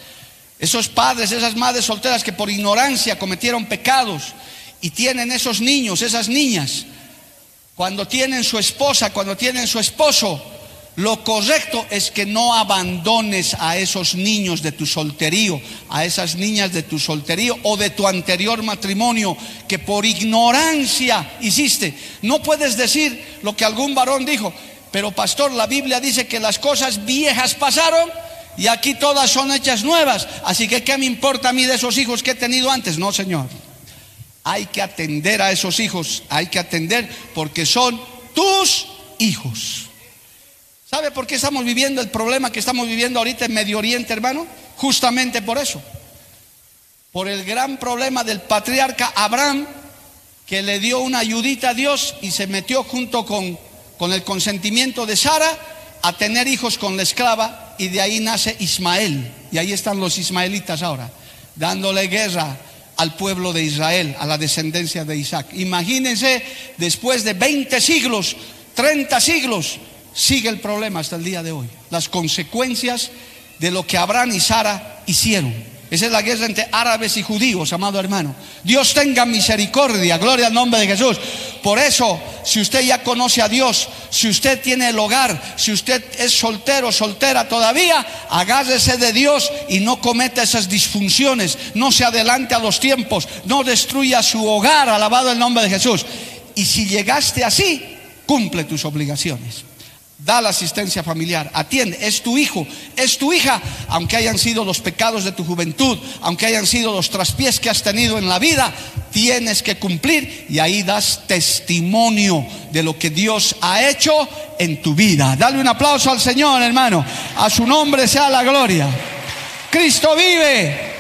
esos padres, esas madres solteras que por ignorancia cometieron pecados y tienen esos niños, esas niñas, cuando tienen su esposa, cuando tienen su esposo, lo correcto es que no abandones a esos niños de tu solterío, a esas niñas de tu solterío o de tu anterior matrimonio que por ignorancia hiciste. No puedes decir lo que algún varón dijo, pero pastor, la Biblia dice que las cosas viejas pasaron y aquí todas son hechas nuevas. Así que, ¿qué me importa a mí de esos hijos que he tenido antes? No, Señor. Hay que atender a esos hijos, hay que atender porque son tus hijos. ¿Sabe por qué estamos viviendo el problema que estamos viviendo ahorita en Medio Oriente, hermano? Justamente por eso. Por el gran problema del patriarca Abraham, que le dio una ayudita a Dios y se metió junto con, con el consentimiento de Sara a tener hijos con la esclava y de ahí nace Ismael. Y ahí están los ismaelitas ahora, dándole guerra al pueblo de Israel, a la descendencia de Isaac. Imagínense, después de 20 siglos, 30 siglos, sigue el problema hasta el día de hoy. Las consecuencias de lo que Abraham y Sara hicieron. Esa es la guerra entre árabes y judíos, amado hermano. Dios tenga misericordia, gloria al nombre de Jesús. Por eso, si usted ya conoce a Dios, si usted tiene el hogar, si usted es soltero, soltera todavía, agárrese de Dios y no cometa esas disfunciones, no se adelante a los tiempos, no destruya su hogar, alabado el nombre de Jesús. Y si llegaste así, cumple tus obligaciones. Da la asistencia familiar, atiende, es tu hijo, es tu hija, aunque hayan sido los pecados de tu juventud, aunque hayan sido los traspiés que has tenido en la vida, tienes que cumplir y ahí das testimonio de lo que Dios ha hecho en tu vida. Dale un aplauso al Señor, hermano, a su nombre sea la gloria. Cristo vive.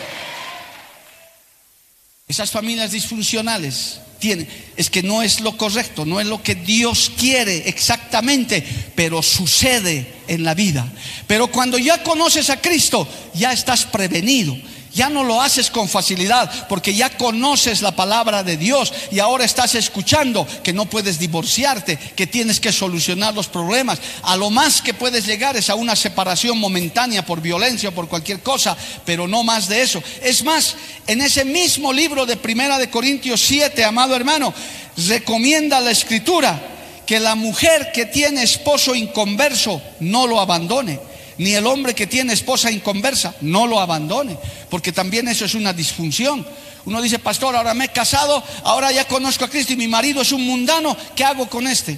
Esas familias disfuncionales es que no es lo correcto, no es lo que Dios quiere exactamente, pero sucede en la vida. Pero cuando ya conoces a Cristo, ya estás prevenido ya no lo haces con facilidad porque ya conoces la palabra de Dios y ahora estás escuchando que no puedes divorciarte, que tienes que solucionar los problemas. A lo más que puedes llegar es a una separación momentánea por violencia o por cualquier cosa, pero no más de eso. Es más, en ese mismo libro de Primera de Corintios 7, amado hermano, recomienda la escritura que la mujer que tiene esposo inconverso no lo abandone ni el hombre que tiene esposa inconversa, no lo abandone, porque también eso es una disfunción. Uno dice, pastor, ahora me he casado, ahora ya conozco a Cristo y mi marido es un mundano, ¿qué hago con este?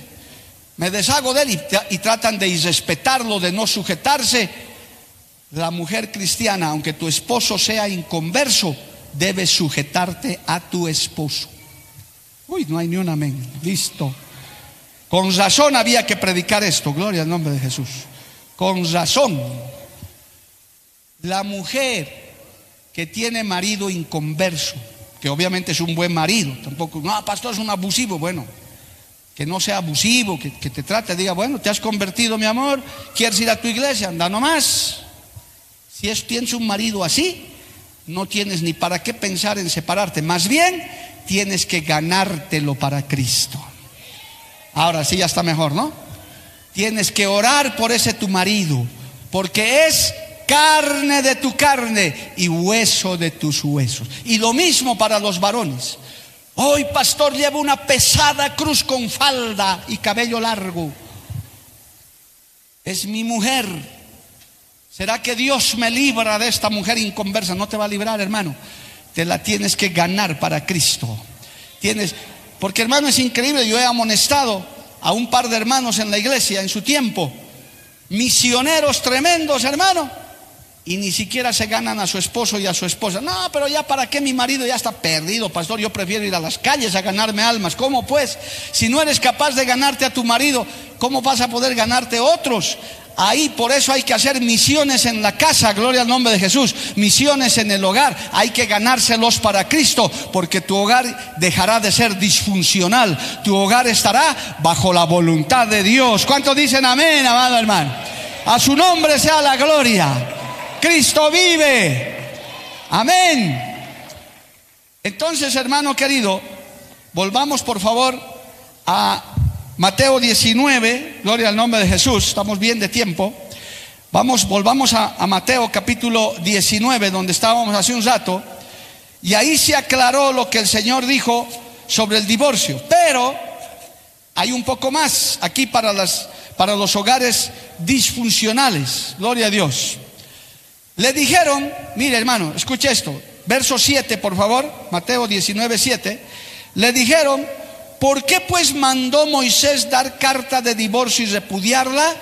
Me deshago de él y, tratan de irrespetarlo, de no sujetarse. La mujer cristiana, aunque tu esposo sea inconverso, debe sujetarte a tu esposo. Uy, no hay ni un amén. Listo. Con razón había que predicar esto. Gloria al nombre de Jesús con razón. La mujer que tiene marido inconverso, que obviamente es un buen marido, tampoco, no, pastor es un abusivo, bueno, que no sea abusivo, que, te trate, diga, bueno, te has convertido, mi amor, quieres ir a tu iglesia, anda nomás. Si es, tienes un marido así, no tienes ni para qué pensar en separarte, más bien tienes que ganártelo para Cristo. Ahora sí ya está mejor, ¿no? Tienes que orar por ese tu marido, porque es carne de tu carne y hueso de tus huesos. Y lo mismo para los varones. Hoy, pastor, lleva una pesada cruz con falda y cabello largo. Es mi mujer. ¿Será que Dios me libra de esta mujer inconversa? No te va a librar, hermano. Te la tienes que ganar para Cristo. Tienes, porque hermano es increíble, yo he amonestado a un par de hermanos en la iglesia en su tiempo, misioneros tremendos, hermano, y ni siquiera se ganan a su esposo y a su esposa. No, pero ya para qué mi marido ya está perdido, pastor, yo prefiero ir a las calles a ganarme almas. ¿Cómo pues? Si no eres capaz de ganarte a tu marido, ¿cómo vas a poder ganarte otros? Ahí por eso hay que hacer misiones en la casa, gloria al nombre de Jesús, misiones en el hogar, hay que ganárselos para Cristo, porque tu hogar dejará de ser disfuncional, tu hogar estará bajo la voluntad de Dios. ¿Cuántos dicen amén, amado hermano? A su nombre sea la gloria. Cristo vive. Amén. Entonces, hermano querido, volvamos por favor a Mateo 19, gloria al nombre de Jesús, estamos bien de tiempo. Vamos, volvamos a, Mateo capítulo 19, donde estábamos hace un rato, y ahí se aclaró lo que el Señor dijo sobre el divorcio. Pero hay un poco más aquí para, las, para los hogares disfuncionales, gloria a Dios. Le dijeron, mire hermano, escuche esto, verso 7 por favor, Mateo 19, 7, le dijeron, ¿Por qué pues mandó Moisés dar carta de divorcio y repudiarla?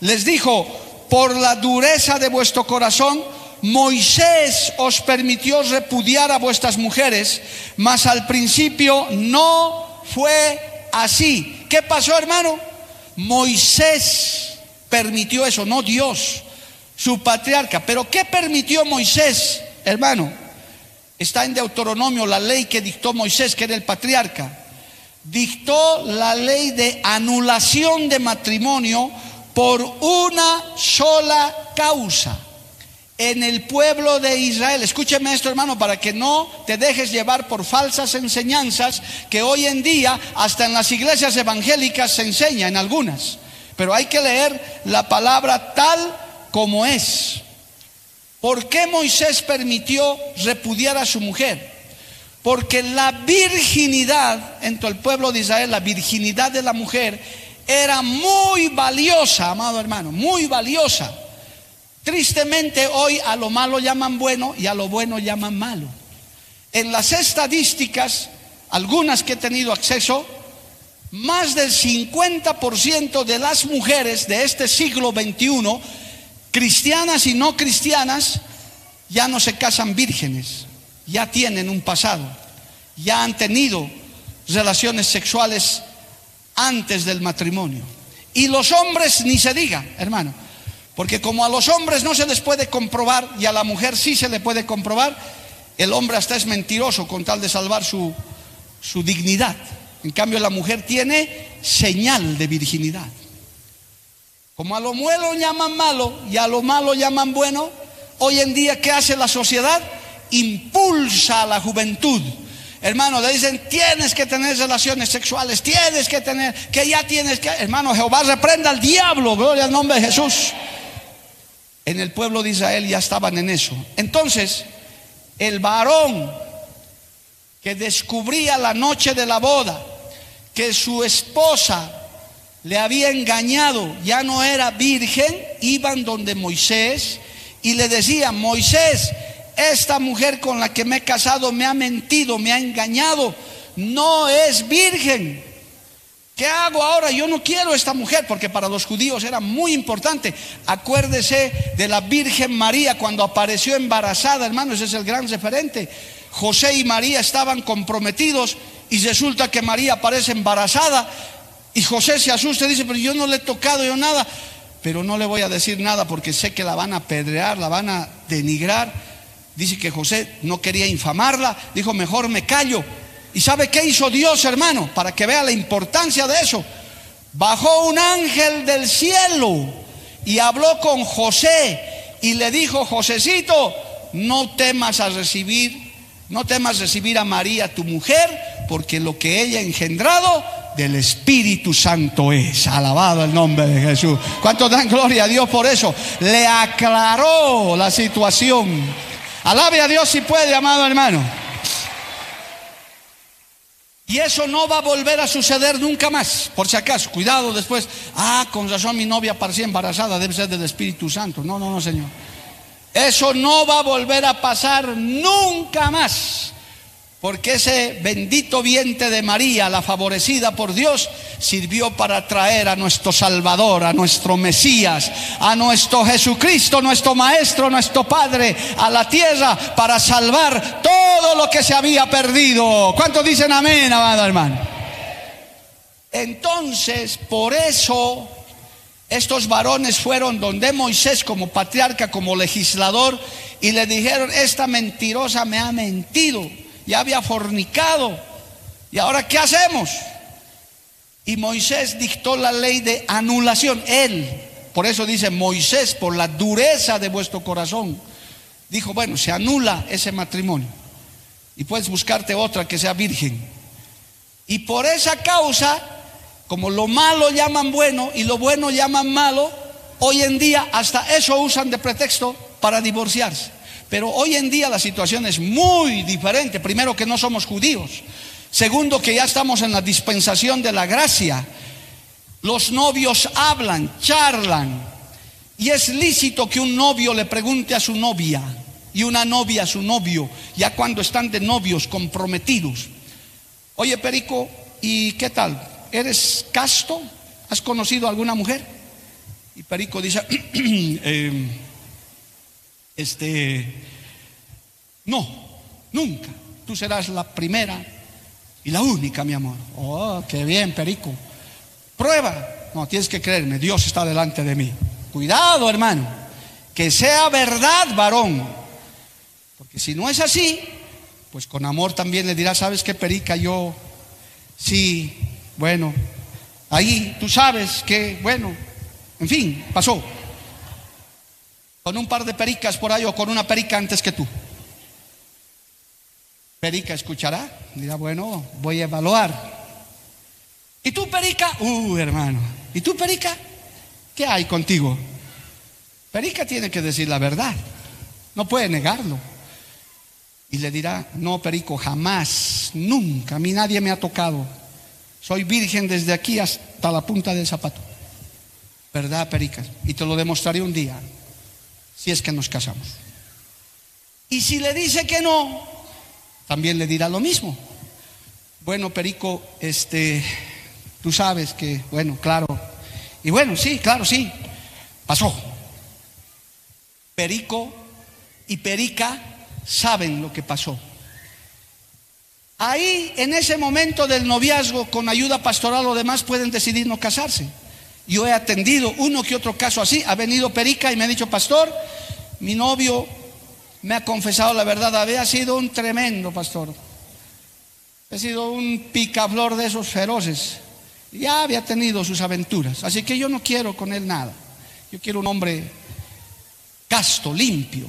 Les dijo, por la dureza de vuestro corazón, Moisés os permitió repudiar a vuestras mujeres, mas al principio no fue así. ¿Qué pasó, hermano? Moisés permitió eso, no Dios, su patriarca. Pero ¿qué permitió Moisés, hermano? Está en Deuteronomio la ley que dictó Moisés, que era el patriarca dictó la ley de anulación de matrimonio por una sola causa en el pueblo de Israel. Escúcheme esto, hermano, para que no te dejes llevar por falsas enseñanzas que hoy en día hasta en las iglesias evangélicas se enseña en algunas. Pero hay que leer la palabra tal como es. ¿Por qué Moisés permitió repudiar a su mujer? Porque la virginidad, entre el pueblo de Israel, la virginidad de la mujer era muy valiosa, amado hermano, muy valiosa. Tristemente hoy a lo malo llaman bueno y a lo bueno llaman malo. En las estadísticas, algunas que he tenido acceso, más del 50% de las mujeres de este siglo XXI, cristianas y no cristianas, ya no se casan vírgenes ya tienen un pasado, ya han tenido relaciones sexuales antes del matrimonio. Y los hombres ni se diga, hermano, porque como a los hombres no se les puede comprobar y a la mujer sí se le puede comprobar, el hombre hasta es mentiroso con tal de salvar su, su dignidad. En cambio la mujer tiene señal de virginidad. Como a lo bueno llaman malo y a lo malo llaman bueno, hoy en día ¿qué hace la sociedad? Impulsa a la juventud. Hermano, le dicen, tienes que tener relaciones sexuales, tienes que tener, que ya tienes que, hermano, Jehová reprenda al diablo, gloria al nombre de Jesús. En el pueblo de Israel ya estaban en eso. Entonces, el varón que descubría la noche de la boda que su esposa le había engañado, ya no era virgen, iban donde Moisés y le decían, Moisés, esta mujer con la que me he casado me ha mentido, me ha engañado, no es virgen. ¿Qué hago ahora? Yo no quiero esta mujer porque para los judíos era muy importante. Acuérdese de la Virgen María cuando apareció embarazada, hermano, ese es el gran referente. José y María estaban comprometidos y resulta que María aparece embarazada y José se asusta y dice, pero yo no le he tocado yo nada, pero no le voy a decir nada porque sé que la van a apedrear, la van a denigrar. Dice que José no quería infamarla, dijo, mejor me callo. ¿Y sabe qué hizo Dios, hermano? Para que vea la importancia de eso. Bajó un ángel del cielo y habló con José y le dijo, Josecito, no temas a recibir, no temas recibir a María tu mujer, porque lo que ella ha engendrado del Espíritu Santo es. Alabado el nombre de Jesús. ¿Cuántos dan gloria a Dios por eso? Le aclaró la situación. Alabe a Dios si puede, amado hermano. Y eso no va a volver a suceder nunca más, por si acaso. Cuidado después. Ah, con razón mi novia parecía embarazada, debe ser del Espíritu Santo. No, no, no, Señor. Eso no va a volver a pasar nunca más. Porque ese bendito vientre de María, la favorecida por Dios, sirvió para traer a nuestro Salvador, a nuestro Mesías, a nuestro Jesucristo, nuestro Maestro, nuestro Padre, a la tierra para salvar todo lo que se había perdido. ¿Cuántos dicen amén, amado hermano? Entonces, por eso estos varones fueron donde Moisés como patriarca, como legislador, y le dijeron, esta mentirosa me ha mentido, ya había fornicado, ¿y ahora qué hacemos? Y Moisés dictó la ley de anulación, él, por eso dice Moisés, por la dureza de vuestro corazón, dijo, bueno, se anula ese matrimonio y puedes buscarte otra que sea virgen. Y por esa causa como lo malo llaman bueno y lo bueno llaman malo, hoy en día hasta eso usan de pretexto para divorciarse. Pero hoy en día la situación es muy diferente. Primero que no somos judíos. Segundo que ya estamos en la dispensación de la gracia. Los novios hablan, charlan. Y es lícito que un novio le pregunte a su novia y una novia a su novio, ya cuando están de novios comprometidos. Oye, Perico, ¿y qué tal? ¿Eres casto? ¿Has conocido a alguna mujer? Y Perico dice, em, (clears throat) este, no, nunca. Tú serás la primera y la única, mi amor. Oh, qué bien, Perico. Prueba. No, tienes que creerme, Dios está delante de mí. Cuidado, hermano. Que sea verdad, varón. Porque si no es así, pues con amor también le dirá, ¿sabes qué, Perica? Yo sí bueno, ahí tú sabes que, bueno, en fin, pasó. Con un par de pericas por ahí o con una perica antes que tú. Perica escuchará, dirá, bueno, voy a evaluar. ¿Y tú, Perica? Uh, hermano. ¿Y tú, Perica? ¿Qué hay contigo? Perica tiene que decir la verdad. No puede negarlo. Y le dirá, no, Perico, jamás, nunca, a mí nadie me ha tocado. Soy virgen desde aquí hasta la punta del zapato. ¿Verdad, Pericas? Y te lo demostraré un día, si es que nos casamos. Y si le dice que no, también le dirá lo mismo. Bueno, Perico, este, tú sabes que, bueno, claro. Y bueno, sí, claro, sí, pasó. Perico y Perica saben lo que pasó. Ahí, en ese momento del noviazgo, con ayuda pastoral o demás, pueden decidir no casarse. Yo he atendido uno que otro caso así. Ha venido Perica y me ha dicho, pastor, mi novio me ha confesado la verdad. Había sido un tremendo pastor. Ha sido un picaflor de esos feroces. Ya había tenido sus aventuras. Así que yo no quiero con él nada. Yo quiero un hombre casto, limpio.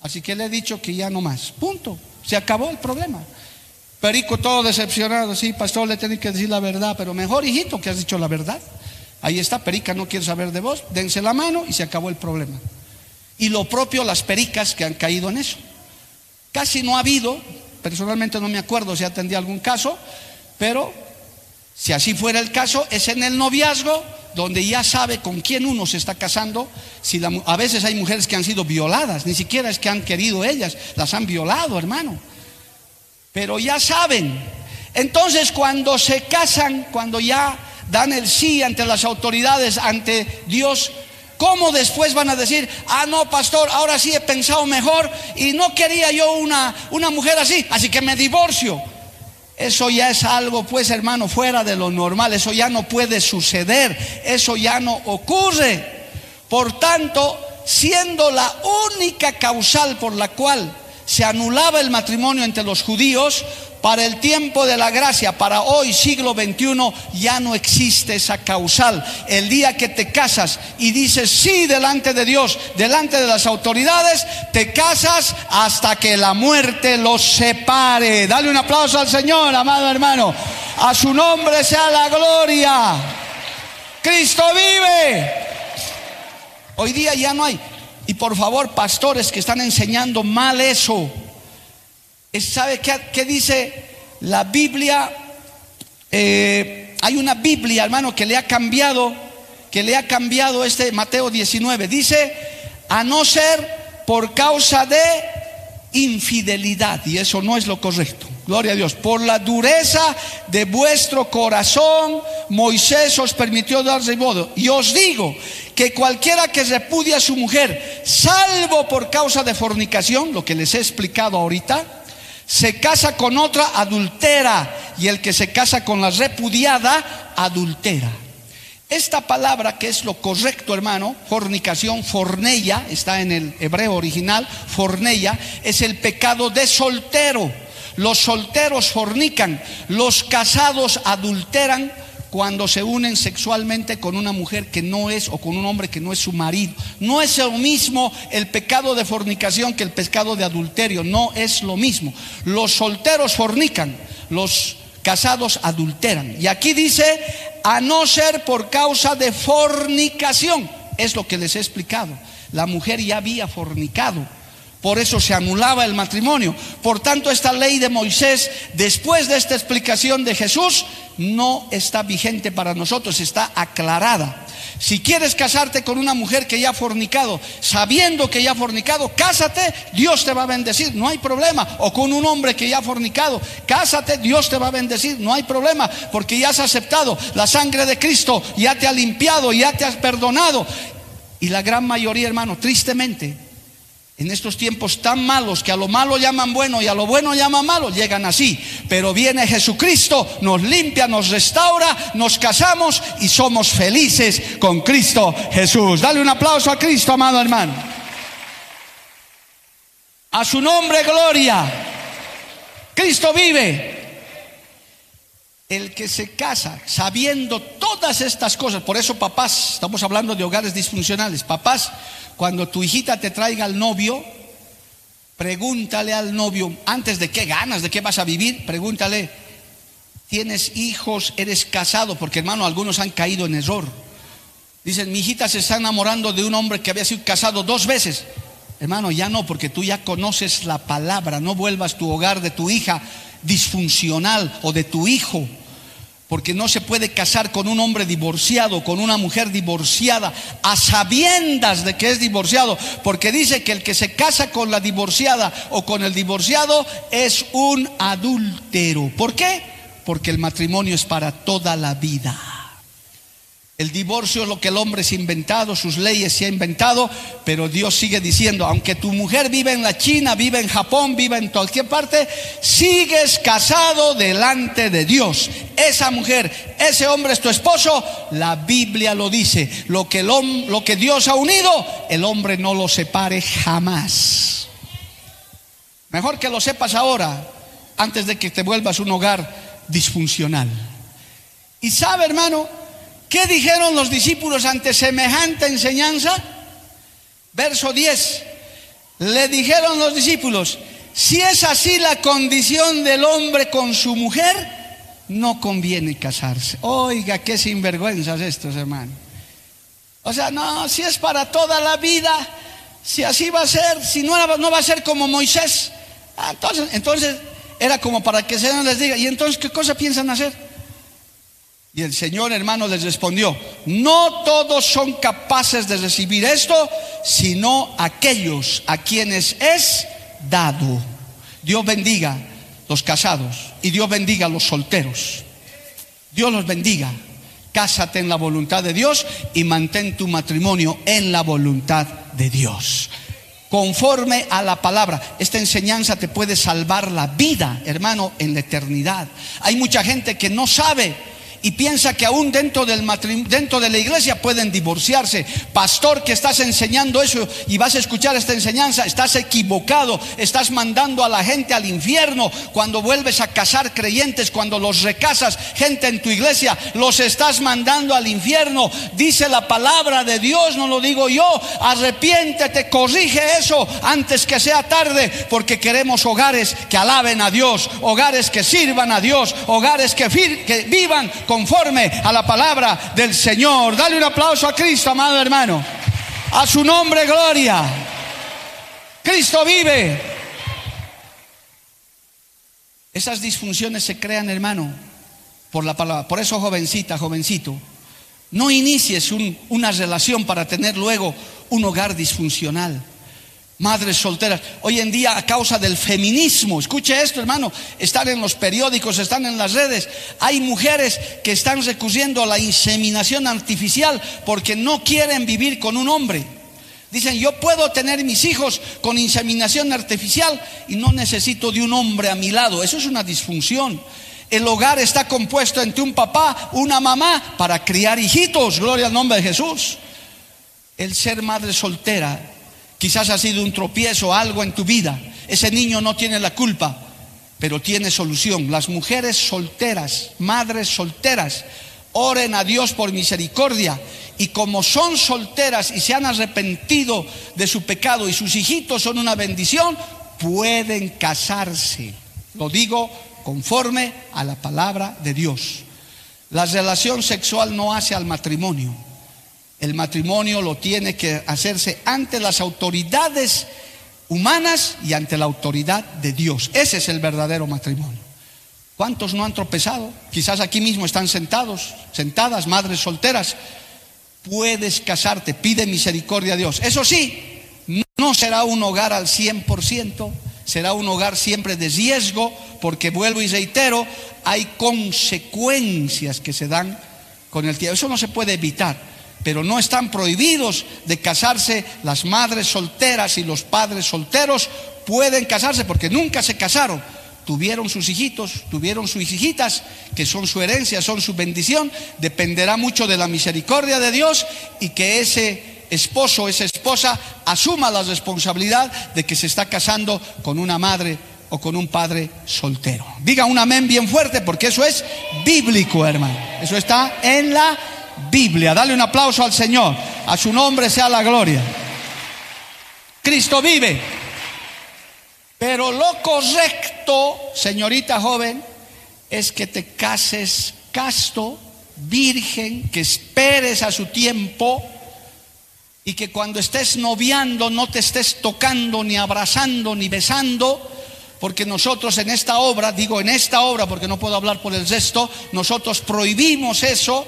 Así que le he dicho que ya no más. Punto. Se acabó el problema. Perico todo decepcionado, sí, pastor, le tiene que decir la verdad, pero mejor, hijito, que has dicho la verdad. Ahí está, Perica no quiere saber de vos, dense la mano y se acabó el problema. Y lo propio las pericas que han caído en eso. Casi no ha habido, personalmente no me acuerdo si atendí algún caso, pero si así fuera el caso, es en el noviazgo donde ya sabe con quién uno se está casando. Si a veces hay mujeres que han sido violadas, ni siquiera es que han querido ellas, las han violado, hermano pero ya saben. Entonces cuando se casan, cuando ya dan el sí ante las autoridades, ante Dios, ¿cómo después van a decir, ah, no, pastor, ahora sí he pensado mejor y no quería yo una, una mujer así, así que me divorcio? Eso ya es algo, pues hermano, fuera de lo normal, eso ya no puede suceder, eso ya no ocurre. Por tanto, siendo la única causal por la cual se anulaba el matrimonio entre los judíos, para el tiempo de la gracia, para hoy siglo XXI, ya no existe esa causal. El día que te casas y dices sí delante de Dios, delante de las autoridades, te casas hasta que la muerte los separe. Dale un aplauso al Señor, amado hermano. A su nombre sea la gloria. Cristo vive. Hoy día ya no hay. Y por favor, pastores que están enseñando mal eso, ¿sabe qué, dice la Biblia? Eh, hay una Biblia, hermano, que le ha cambiado, que le ha cambiado este Mateo 19. Dice, a no ser por causa de infidelidad, y eso no es lo correcto. Gloria a Dios. Por la dureza de vuestro corazón, Moisés os permitió darse modo. Y os digo que cualquiera que repudia a su mujer, salvo por causa de fornicación, lo que les he explicado ahorita, se casa con otra adultera y el que se casa con la repudiada adultera. esta palabra que es lo correcto, hermano, fornicación, fornella, está en el hebreo original, fornella, es el pecado de soltero. Los solteros fornican, los casados adulteran cuando se unen sexualmente con una mujer que no es o con un hombre que no es su marido. No es lo mismo el pecado de fornicación que el pecado de adulterio, no es lo mismo. Los solteros fornican, los casados adulteran. Y aquí dice, a no ser por causa de fornicación, es lo que les he explicado. La mujer ya había fornicado por eso se anulaba el matrimonio. Por tanto, esta ley de Moisés, después de esta explicación de Jesús, no está vigente para nosotros, está aclarada. Si quieres casarte con una mujer que ya ha fornicado, sabiendo que ya ha fornicado, cásate, Dios te va a bendecir, no hay problema. O con un hombre que ya ha fornicado, cásate, Dios te va a bendecir, no hay problema, porque ya has aceptado la sangre de Cristo, ya te ha limpiado, ya te has perdonado. Y la gran mayoría, hermano, tristemente, en estos tiempos tan malos que a lo malo llaman bueno y a lo bueno llaman malo, llegan así. Pero viene Jesucristo, nos limpia, nos restaura, nos casamos y somos felices con Cristo Jesús. Dale un aplauso a Cristo, amado hermano. A su nombre, gloria. Cristo vive. El que se casa sabiendo todas estas cosas, por eso papás, estamos hablando de hogares disfuncionales, papás, cuando tu hijita te traiga al novio, pregúntale al novio, antes de qué ganas, de qué vas a vivir, pregúntale, ¿tienes hijos? ¿Eres casado? Porque hermano, algunos han caído en error. Dicen, mi hijita se está enamorando de un hombre que había sido casado dos veces. Hermano, ya no, porque tú ya conoces la palabra, no vuelvas tu hogar de tu hija disfuncional o de tu hijo porque no se puede casar con un hombre divorciado, con una mujer divorciada, a sabiendas de que es divorciado, porque dice que el que se casa con la divorciada o con el divorciado es un adúltero. ¿Por qué? Porque el matrimonio es para toda la vida. El divorcio es lo que el hombre se ha inventado, sus leyes se ha inventado, pero Dios sigue diciendo, aunque tu mujer vive en la China, vive en Japón, vive en cualquier parte, sigues casado delante de Dios. Esa mujer, ese hombre es tu esposo, la Biblia lo dice. Lo que, el, lo que Dios ha unido, el hombre no lo separe jamás. Mejor que lo sepas ahora, antes de que te vuelvas un hogar disfuncional. Y sabe, hermano, ¿Qué dijeron los discípulos ante semejante enseñanza? Verso 10. Le dijeron los discípulos, si es así la condición del hombre con su mujer, no conviene casarse. Oiga, qué sinvergüenzas estos, hermanos. O sea, no, si es para toda la vida, si así va a ser, si no, no va a ser como Moisés. Ah, entonces, entonces era como para que Señor les diga, ¿y entonces qué cosa piensan hacer? Y el Señor hermano les respondió, no todos son capaces de recibir esto, sino aquellos a quienes es dado. Dios bendiga los casados y Dios bendiga a los solteros. Dios los bendiga. Cásate en la voluntad de Dios y mantén tu matrimonio en la voluntad de Dios. Conforme a la palabra, esta enseñanza te puede salvar la vida, hermano, en la eternidad. Hay mucha gente que no sabe y piensa que aún dentro, del dentro de la iglesia pueden divorciarse. Pastor que estás enseñando eso y vas a escuchar esta enseñanza, estás equivocado, estás mandando a la gente al infierno cuando vuelves a casar creyentes, cuando los recasas gente en tu iglesia, los estás mandando al infierno. Dice la palabra de Dios, no lo digo yo, arrepiéntete, corrige eso antes que sea tarde, porque queremos hogares que alaben a Dios, hogares que sirvan a Dios, hogares que, vivan con conforme a la palabra del Señor. Dale un aplauso a Cristo, amado hermano. A su nombre, gloria. Cristo vive. Esas disfunciones se crean, hermano, por la palabra. Por eso, jovencita, jovencito, no inicies una relación para tener luego un hogar disfuncional madres solteras. Hoy en día, a causa del feminismo, escuche esto, hermano, están en los periódicos, están en las redes. Hay mujeres que están recurriendo a la inseminación artificial porque no quieren vivir con un hombre. Dicen, yo puedo tener mis hijos con inseminación artificial y no necesito de un hombre a mi lado. Eso es una disfunción. El hogar está compuesto entre un papá, una mamá, para criar hijitos. Gloria al nombre de Jesús. El ser madre soltera quizás ha sido un tropiezo, algo en tu vida. Ese niño no tiene la culpa, pero tiene solución. Las mujeres solteras, madres solteras, oren a Dios por misericordia. Y como son solteras y se han arrepentido de su pecado y sus hijitos son una bendición, pueden casarse. Lo digo conforme a la palabra de Dios. La relación sexual no hace al matrimonio. El matrimonio lo tiene que hacerse ante las autoridades humanas y ante la autoridad de Dios. Ese es el verdadero matrimonio. ¿Cuántos no han tropezado? Quizás aquí mismo están sentados, sentadas, madres solteras. Puedes casarte, pide misericordia a Dios. Eso sí, no será un hogar al 100%, será un hogar siempre de riesgo, porque vuelvo y reitero, hay consecuencias que se dan con el tiempo. Eso no se puede evitar, pero no están prohibidos de casarse las madres solteras y los padres solteros pueden casarse porque nunca se casaron tuvieron sus hijitos, tuvieron sus hijitas, que son su herencia, son su bendición, dependerá mucho de la misericordia de Dios y que ese esposo, esa esposa, asuma la responsabilidad de que se está casando con una madre o con un padre soltero. Diga un amén bien fuerte porque eso es bíblico, hermano. Eso está en la Biblia. Dale un aplauso al Señor. A su nombre sea la gloria. Cristo vive. Pero lo correcto, señorita joven, es que te cases casto, virgen, que esperes a su tiempo y que cuando estés noviando no te estés tocando, ni abrazando, ni besando, porque nosotros en esta obra, digo en esta obra porque no puedo hablar por el resto, nosotros prohibimos eso.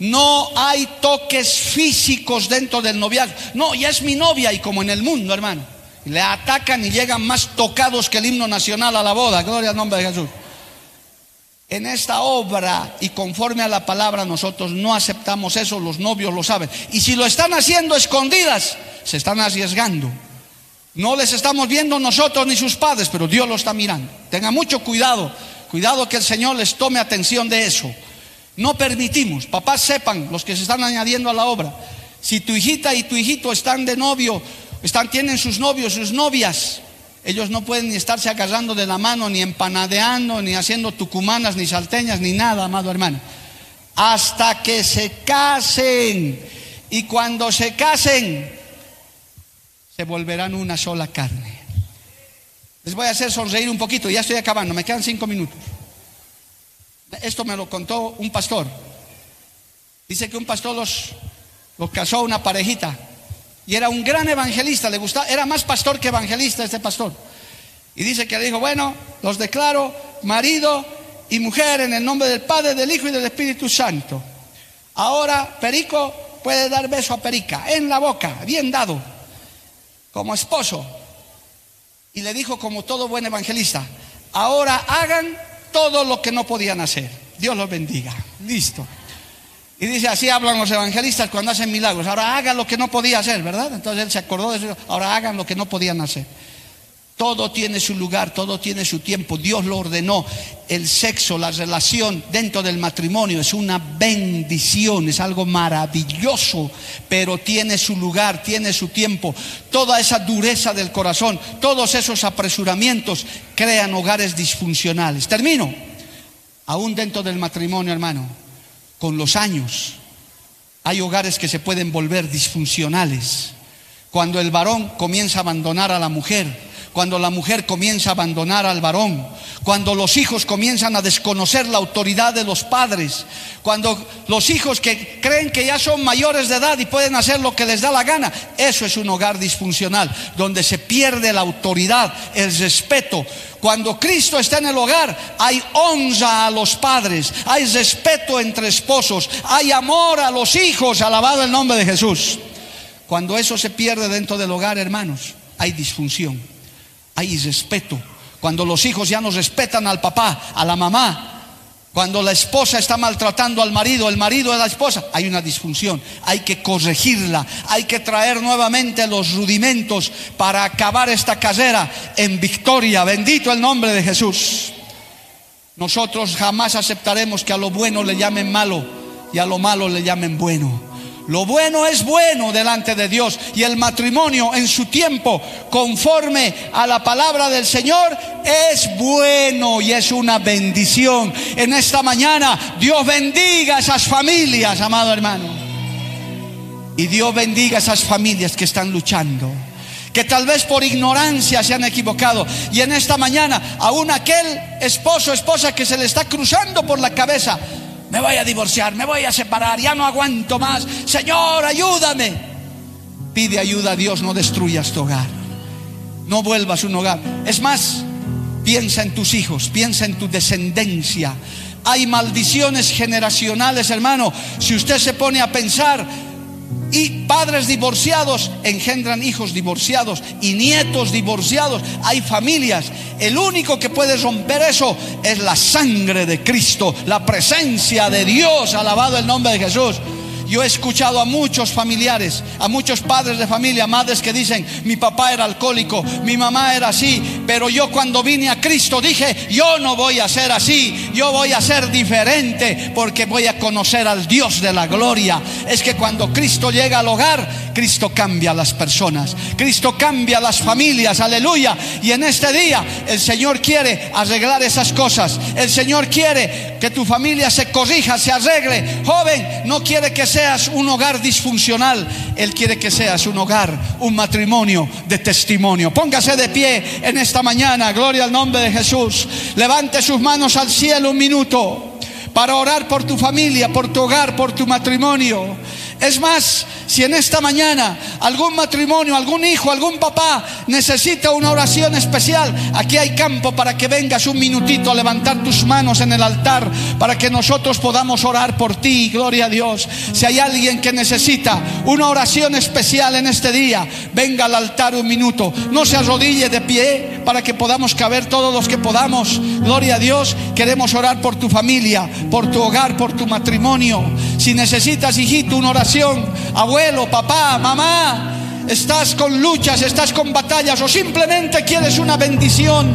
No hay toques físicos dentro del noviazgo. No, ya es mi novia y como en el mundo, hermano le atacan y llegan más tocados que el himno nacional a la boda. Gloria al nombre de Jesús. En esta obra y conforme a la palabra nosotros no aceptamos eso, los novios lo saben. Y si lo están haciendo escondidas, se están arriesgando. No les estamos viendo nosotros ni sus padres, pero Dios lo está mirando. Tenga mucho cuidado, cuidado que el Señor les tome atención de eso. No permitimos, papás sepan, los que se están añadiendo a la obra, si tu hijita y tu hijito están de novio están, tienen sus novios, sus novias. Ellos no pueden ni estarse agarrando de la mano, ni empanadeando, ni haciendo tucumanas, ni salteñas, ni nada, amado hermano. Hasta que se casen. Y cuando se casen, se volverán una sola carne. Les voy a hacer sonreír un poquito, ya estoy acabando, me quedan cinco minutos. Esto me lo contó un pastor. Dice que un pastor los, los casó una parejita y era un gran evangelista, le gustaba, era más pastor que evangelista este pastor. Y dice que le dijo, bueno, los declaro marido y mujer en el nombre del Padre, del Hijo y del Espíritu Santo. Ahora Perico puede dar beso a Perica en la boca, bien dado, como esposo. Y le dijo como todo buen evangelista, ahora hagan todo lo que no podían hacer. Dios los bendiga. Listo. Y dice, así hablan los evangelistas cuando hacen milagros. Ahora hagan lo que no podía hacer, ¿verdad? Entonces él se acordó de eso. Ahora hagan lo que no podían hacer. Todo tiene su lugar, todo tiene su tiempo. Dios lo ordenó. El sexo, la relación dentro del matrimonio es una bendición, es algo maravilloso, pero tiene su lugar, tiene su tiempo. Toda esa dureza del corazón, todos esos apresuramientos crean hogares disfuncionales. Termino. Aún dentro del matrimonio, hermano con los años. Hay hogares que se pueden volver disfuncionales. Cuando el varón comienza a abandonar a la mujer, cuando la mujer comienza a abandonar al varón, cuando los hijos comienzan a desconocer la autoridad de los padres, cuando los hijos que creen que ya son mayores de edad y pueden hacer lo que les da la gana, eso es un hogar disfuncional, donde se pierde la autoridad, el respeto. Cuando Cristo está en el hogar, hay honra a los padres, hay respeto entre esposos, hay amor a los hijos, alabado el nombre de Jesús. Cuando eso se pierde dentro del hogar, hermanos, hay disfunción hay respeto. Cuando los hijos ya no respetan al papá, a la mamá, cuando la esposa está maltratando al marido, el marido a la esposa, hay una disfunción. Hay que corregirla, hay que traer nuevamente los rudimentos para acabar esta carrera en victoria. Bendito el nombre de Jesús. Nosotros jamás aceptaremos que a lo bueno le llamen malo y a lo malo le llamen bueno. Lo bueno es bueno delante de Dios y el matrimonio en su tiempo, conforme a la palabra del Señor, es bueno y es una bendición. En esta mañana Dios bendiga a esas familias, amado hermano. Y Dios bendiga a esas familias que están luchando que tal vez por ignorancia se han equivocado. Y en esta mañana, aún aquel esposo, esposa que se le está cruzando por la cabeza, me voy a divorciar, me voy a separar, ya no aguanto más. Señor, ayúdame. Pide ayuda a Dios, no destruyas tu hogar. No vuelvas un hogar. Es más, piensa en tus hijos, piensa en tu descendencia. Hay maldiciones generacionales, hermano. Si usted se pone a pensar, y padres divorciados engendran hijos divorciados y nietos divorciados. Hay familias. El único que puede romper eso es la sangre de Cristo, la presencia de Dios. Alabado el nombre de Jesús. Yo he escuchado a muchos familiares, a muchos padres de familia, madres que dicen, mi papá era alcohólico, mi mamá era así, pero yo cuando vine a Cristo dije, yo no voy a ser así, yo voy a ser diferente porque voy a conocer al Dios de la gloria. Es que cuando Cristo llega al hogar, Cristo cambia a las personas, Cristo cambia las familias, aleluya. Y en este día el Señor quiere arreglar esas cosas, el Señor quiere que tu familia se corrija, se arregle. Joven, no quiere que sea seas un hogar disfuncional, Él quiere que seas un hogar, un matrimonio de testimonio. Póngase de pie en esta mañana, gloria al nombre de Jesús. Levante sus manos al cielo un minuto para orar por tu familia, por tu hogar, por tu matrimonio. Es más, si en esta mañana algún matrimonio, algún hijo, algún papá necesita una oración especial, aquí hay campo para que vengas un minutito a levantar tus manos en el altar para que nosotros podamos orar por ti. Gloria a Dios. Si hay alguien que necesita una oración especial en este día, venga al altar un minuto. No se arrodille de pie para que podamos caber todos los que podamos. Gloria a Dios. Queremos orar por tu familia, por tu hogar, por tu matrimonio. Si necesitas, hijito, una oración abuelo, papá, mamá, estás con luchas, estás con batallas o simplemente quieres una bendición.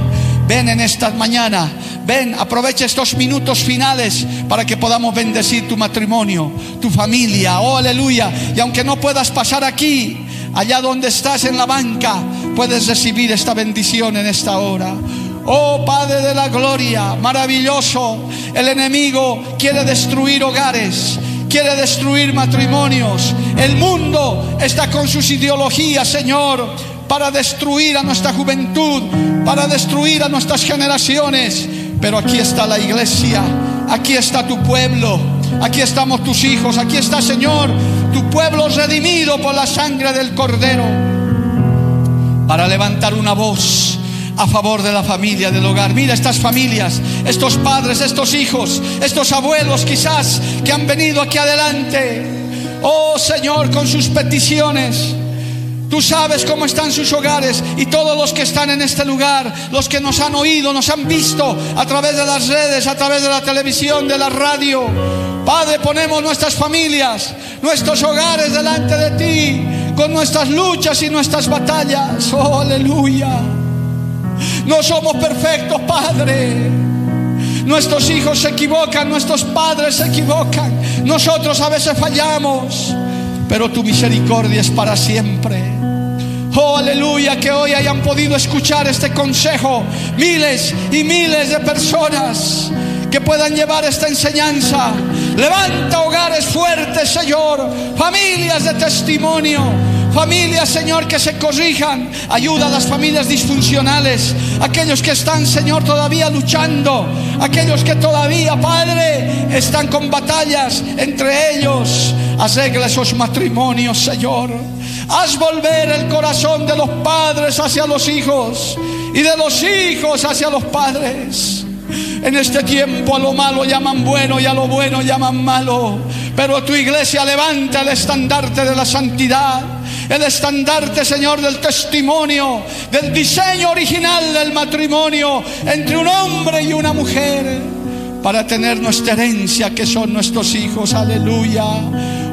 Ven en esta mañana, ven, aprovecha estos minutos finales para que podamos bendecir tu matrimonio, tu familia, oh aleluya. Y aunque no puedas pasar aquí, allá donde estás en la banca, puedes recibir esta bendición en esta hora. Oh Padre de la Gloria, maravilloso, el enemigo quiere destruir hogares, quiere destruir matrimonios. El mundo está con sus ideologías, Señor, para destruir a nuestra juventud, para destruir a nuestras generaciones. Pero aquí está la iglesia, aquí está tu pueblo, aquí estamos tus hijos, aquí está, Señor, tu pueblo redimido por la sangre del Cordero, para levantar una voz a favor de la familia, del hogar. Mira estas familias, estos padres, estos hijos, estos abuelos quizás que han venido aquí adelante. Oh Señor, con sus peticiones. Tú sabes cómo están sus hogares y todos los que están en este lugar, los que nos han oído, nos han visto a través de las redes, a través de la televisión, de la radio. Padre, ponemos nuestras familias, nuestros hogares delante de ti, con nuestras luchas y nuestras batallas. Oh, aleluya. No somos perfectos, Padre. Nuestros hijos se equivocan, nuestros padres se equivocan. Nosotros a veces fallamos, pero tu misericordia es para siempre. Oh, aleluya, que hoy hayan podido escuchar este consejo miles y miles de personas que puedan llevar esta enseñanza. Levanta hogares fuertes, Señor, familias de testimonio Familias, Señor, que se corrijan. Ayuda a las familias disfuncionales. Aquellos que están, Señor, todavía luchando. Aquellos que todavía, Padre, están con batallas entre ellos. Arregla esos matrimonios, Señor. Haz volver el corazón de los padres hacia los hijos y de los hijos hacia los padres. En este tiempo a lo malo llaman bueno y a lo bueno llaman malo. Pero tu iglesia levanta el estandarte de la santidad el estandarte, Señor, del testimonio, del diseño original del matrimonio entre un hombre y una mujer, para tener nuestra herencia, que son nuestros hijos. Aleluya.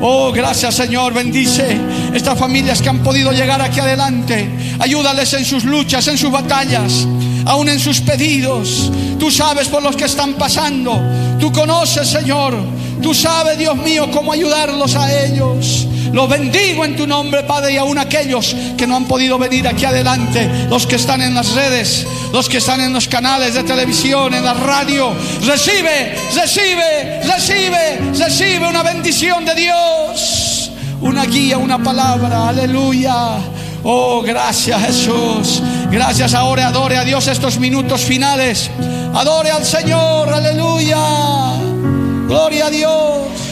Oh, gracias, Señor. Bendice estas familias que han podido llegar aquí adelante. Ayúdales en sus luchas, en sus batallas, aún en sus pedidos. Tú sabes por los que están pasando. Tú conoces, Señor. Tú sabes, Dios mío, cómo ayudarlos a ellos. Los bendigo en tu nombre, Padre, y aún aquellos que no han podido venir aquí adelante, los que están en las redes, los que están en los canales de televisión, en la radio. Recibe, recibe, recibe, recibe una bendición de Dios, una guía, una palabra. Aleluya. Oh, gracias Jesús. Gracias ahora, adore a Dios estos minutos finales. Adore al Señor, aleluya. Gloria a Dios.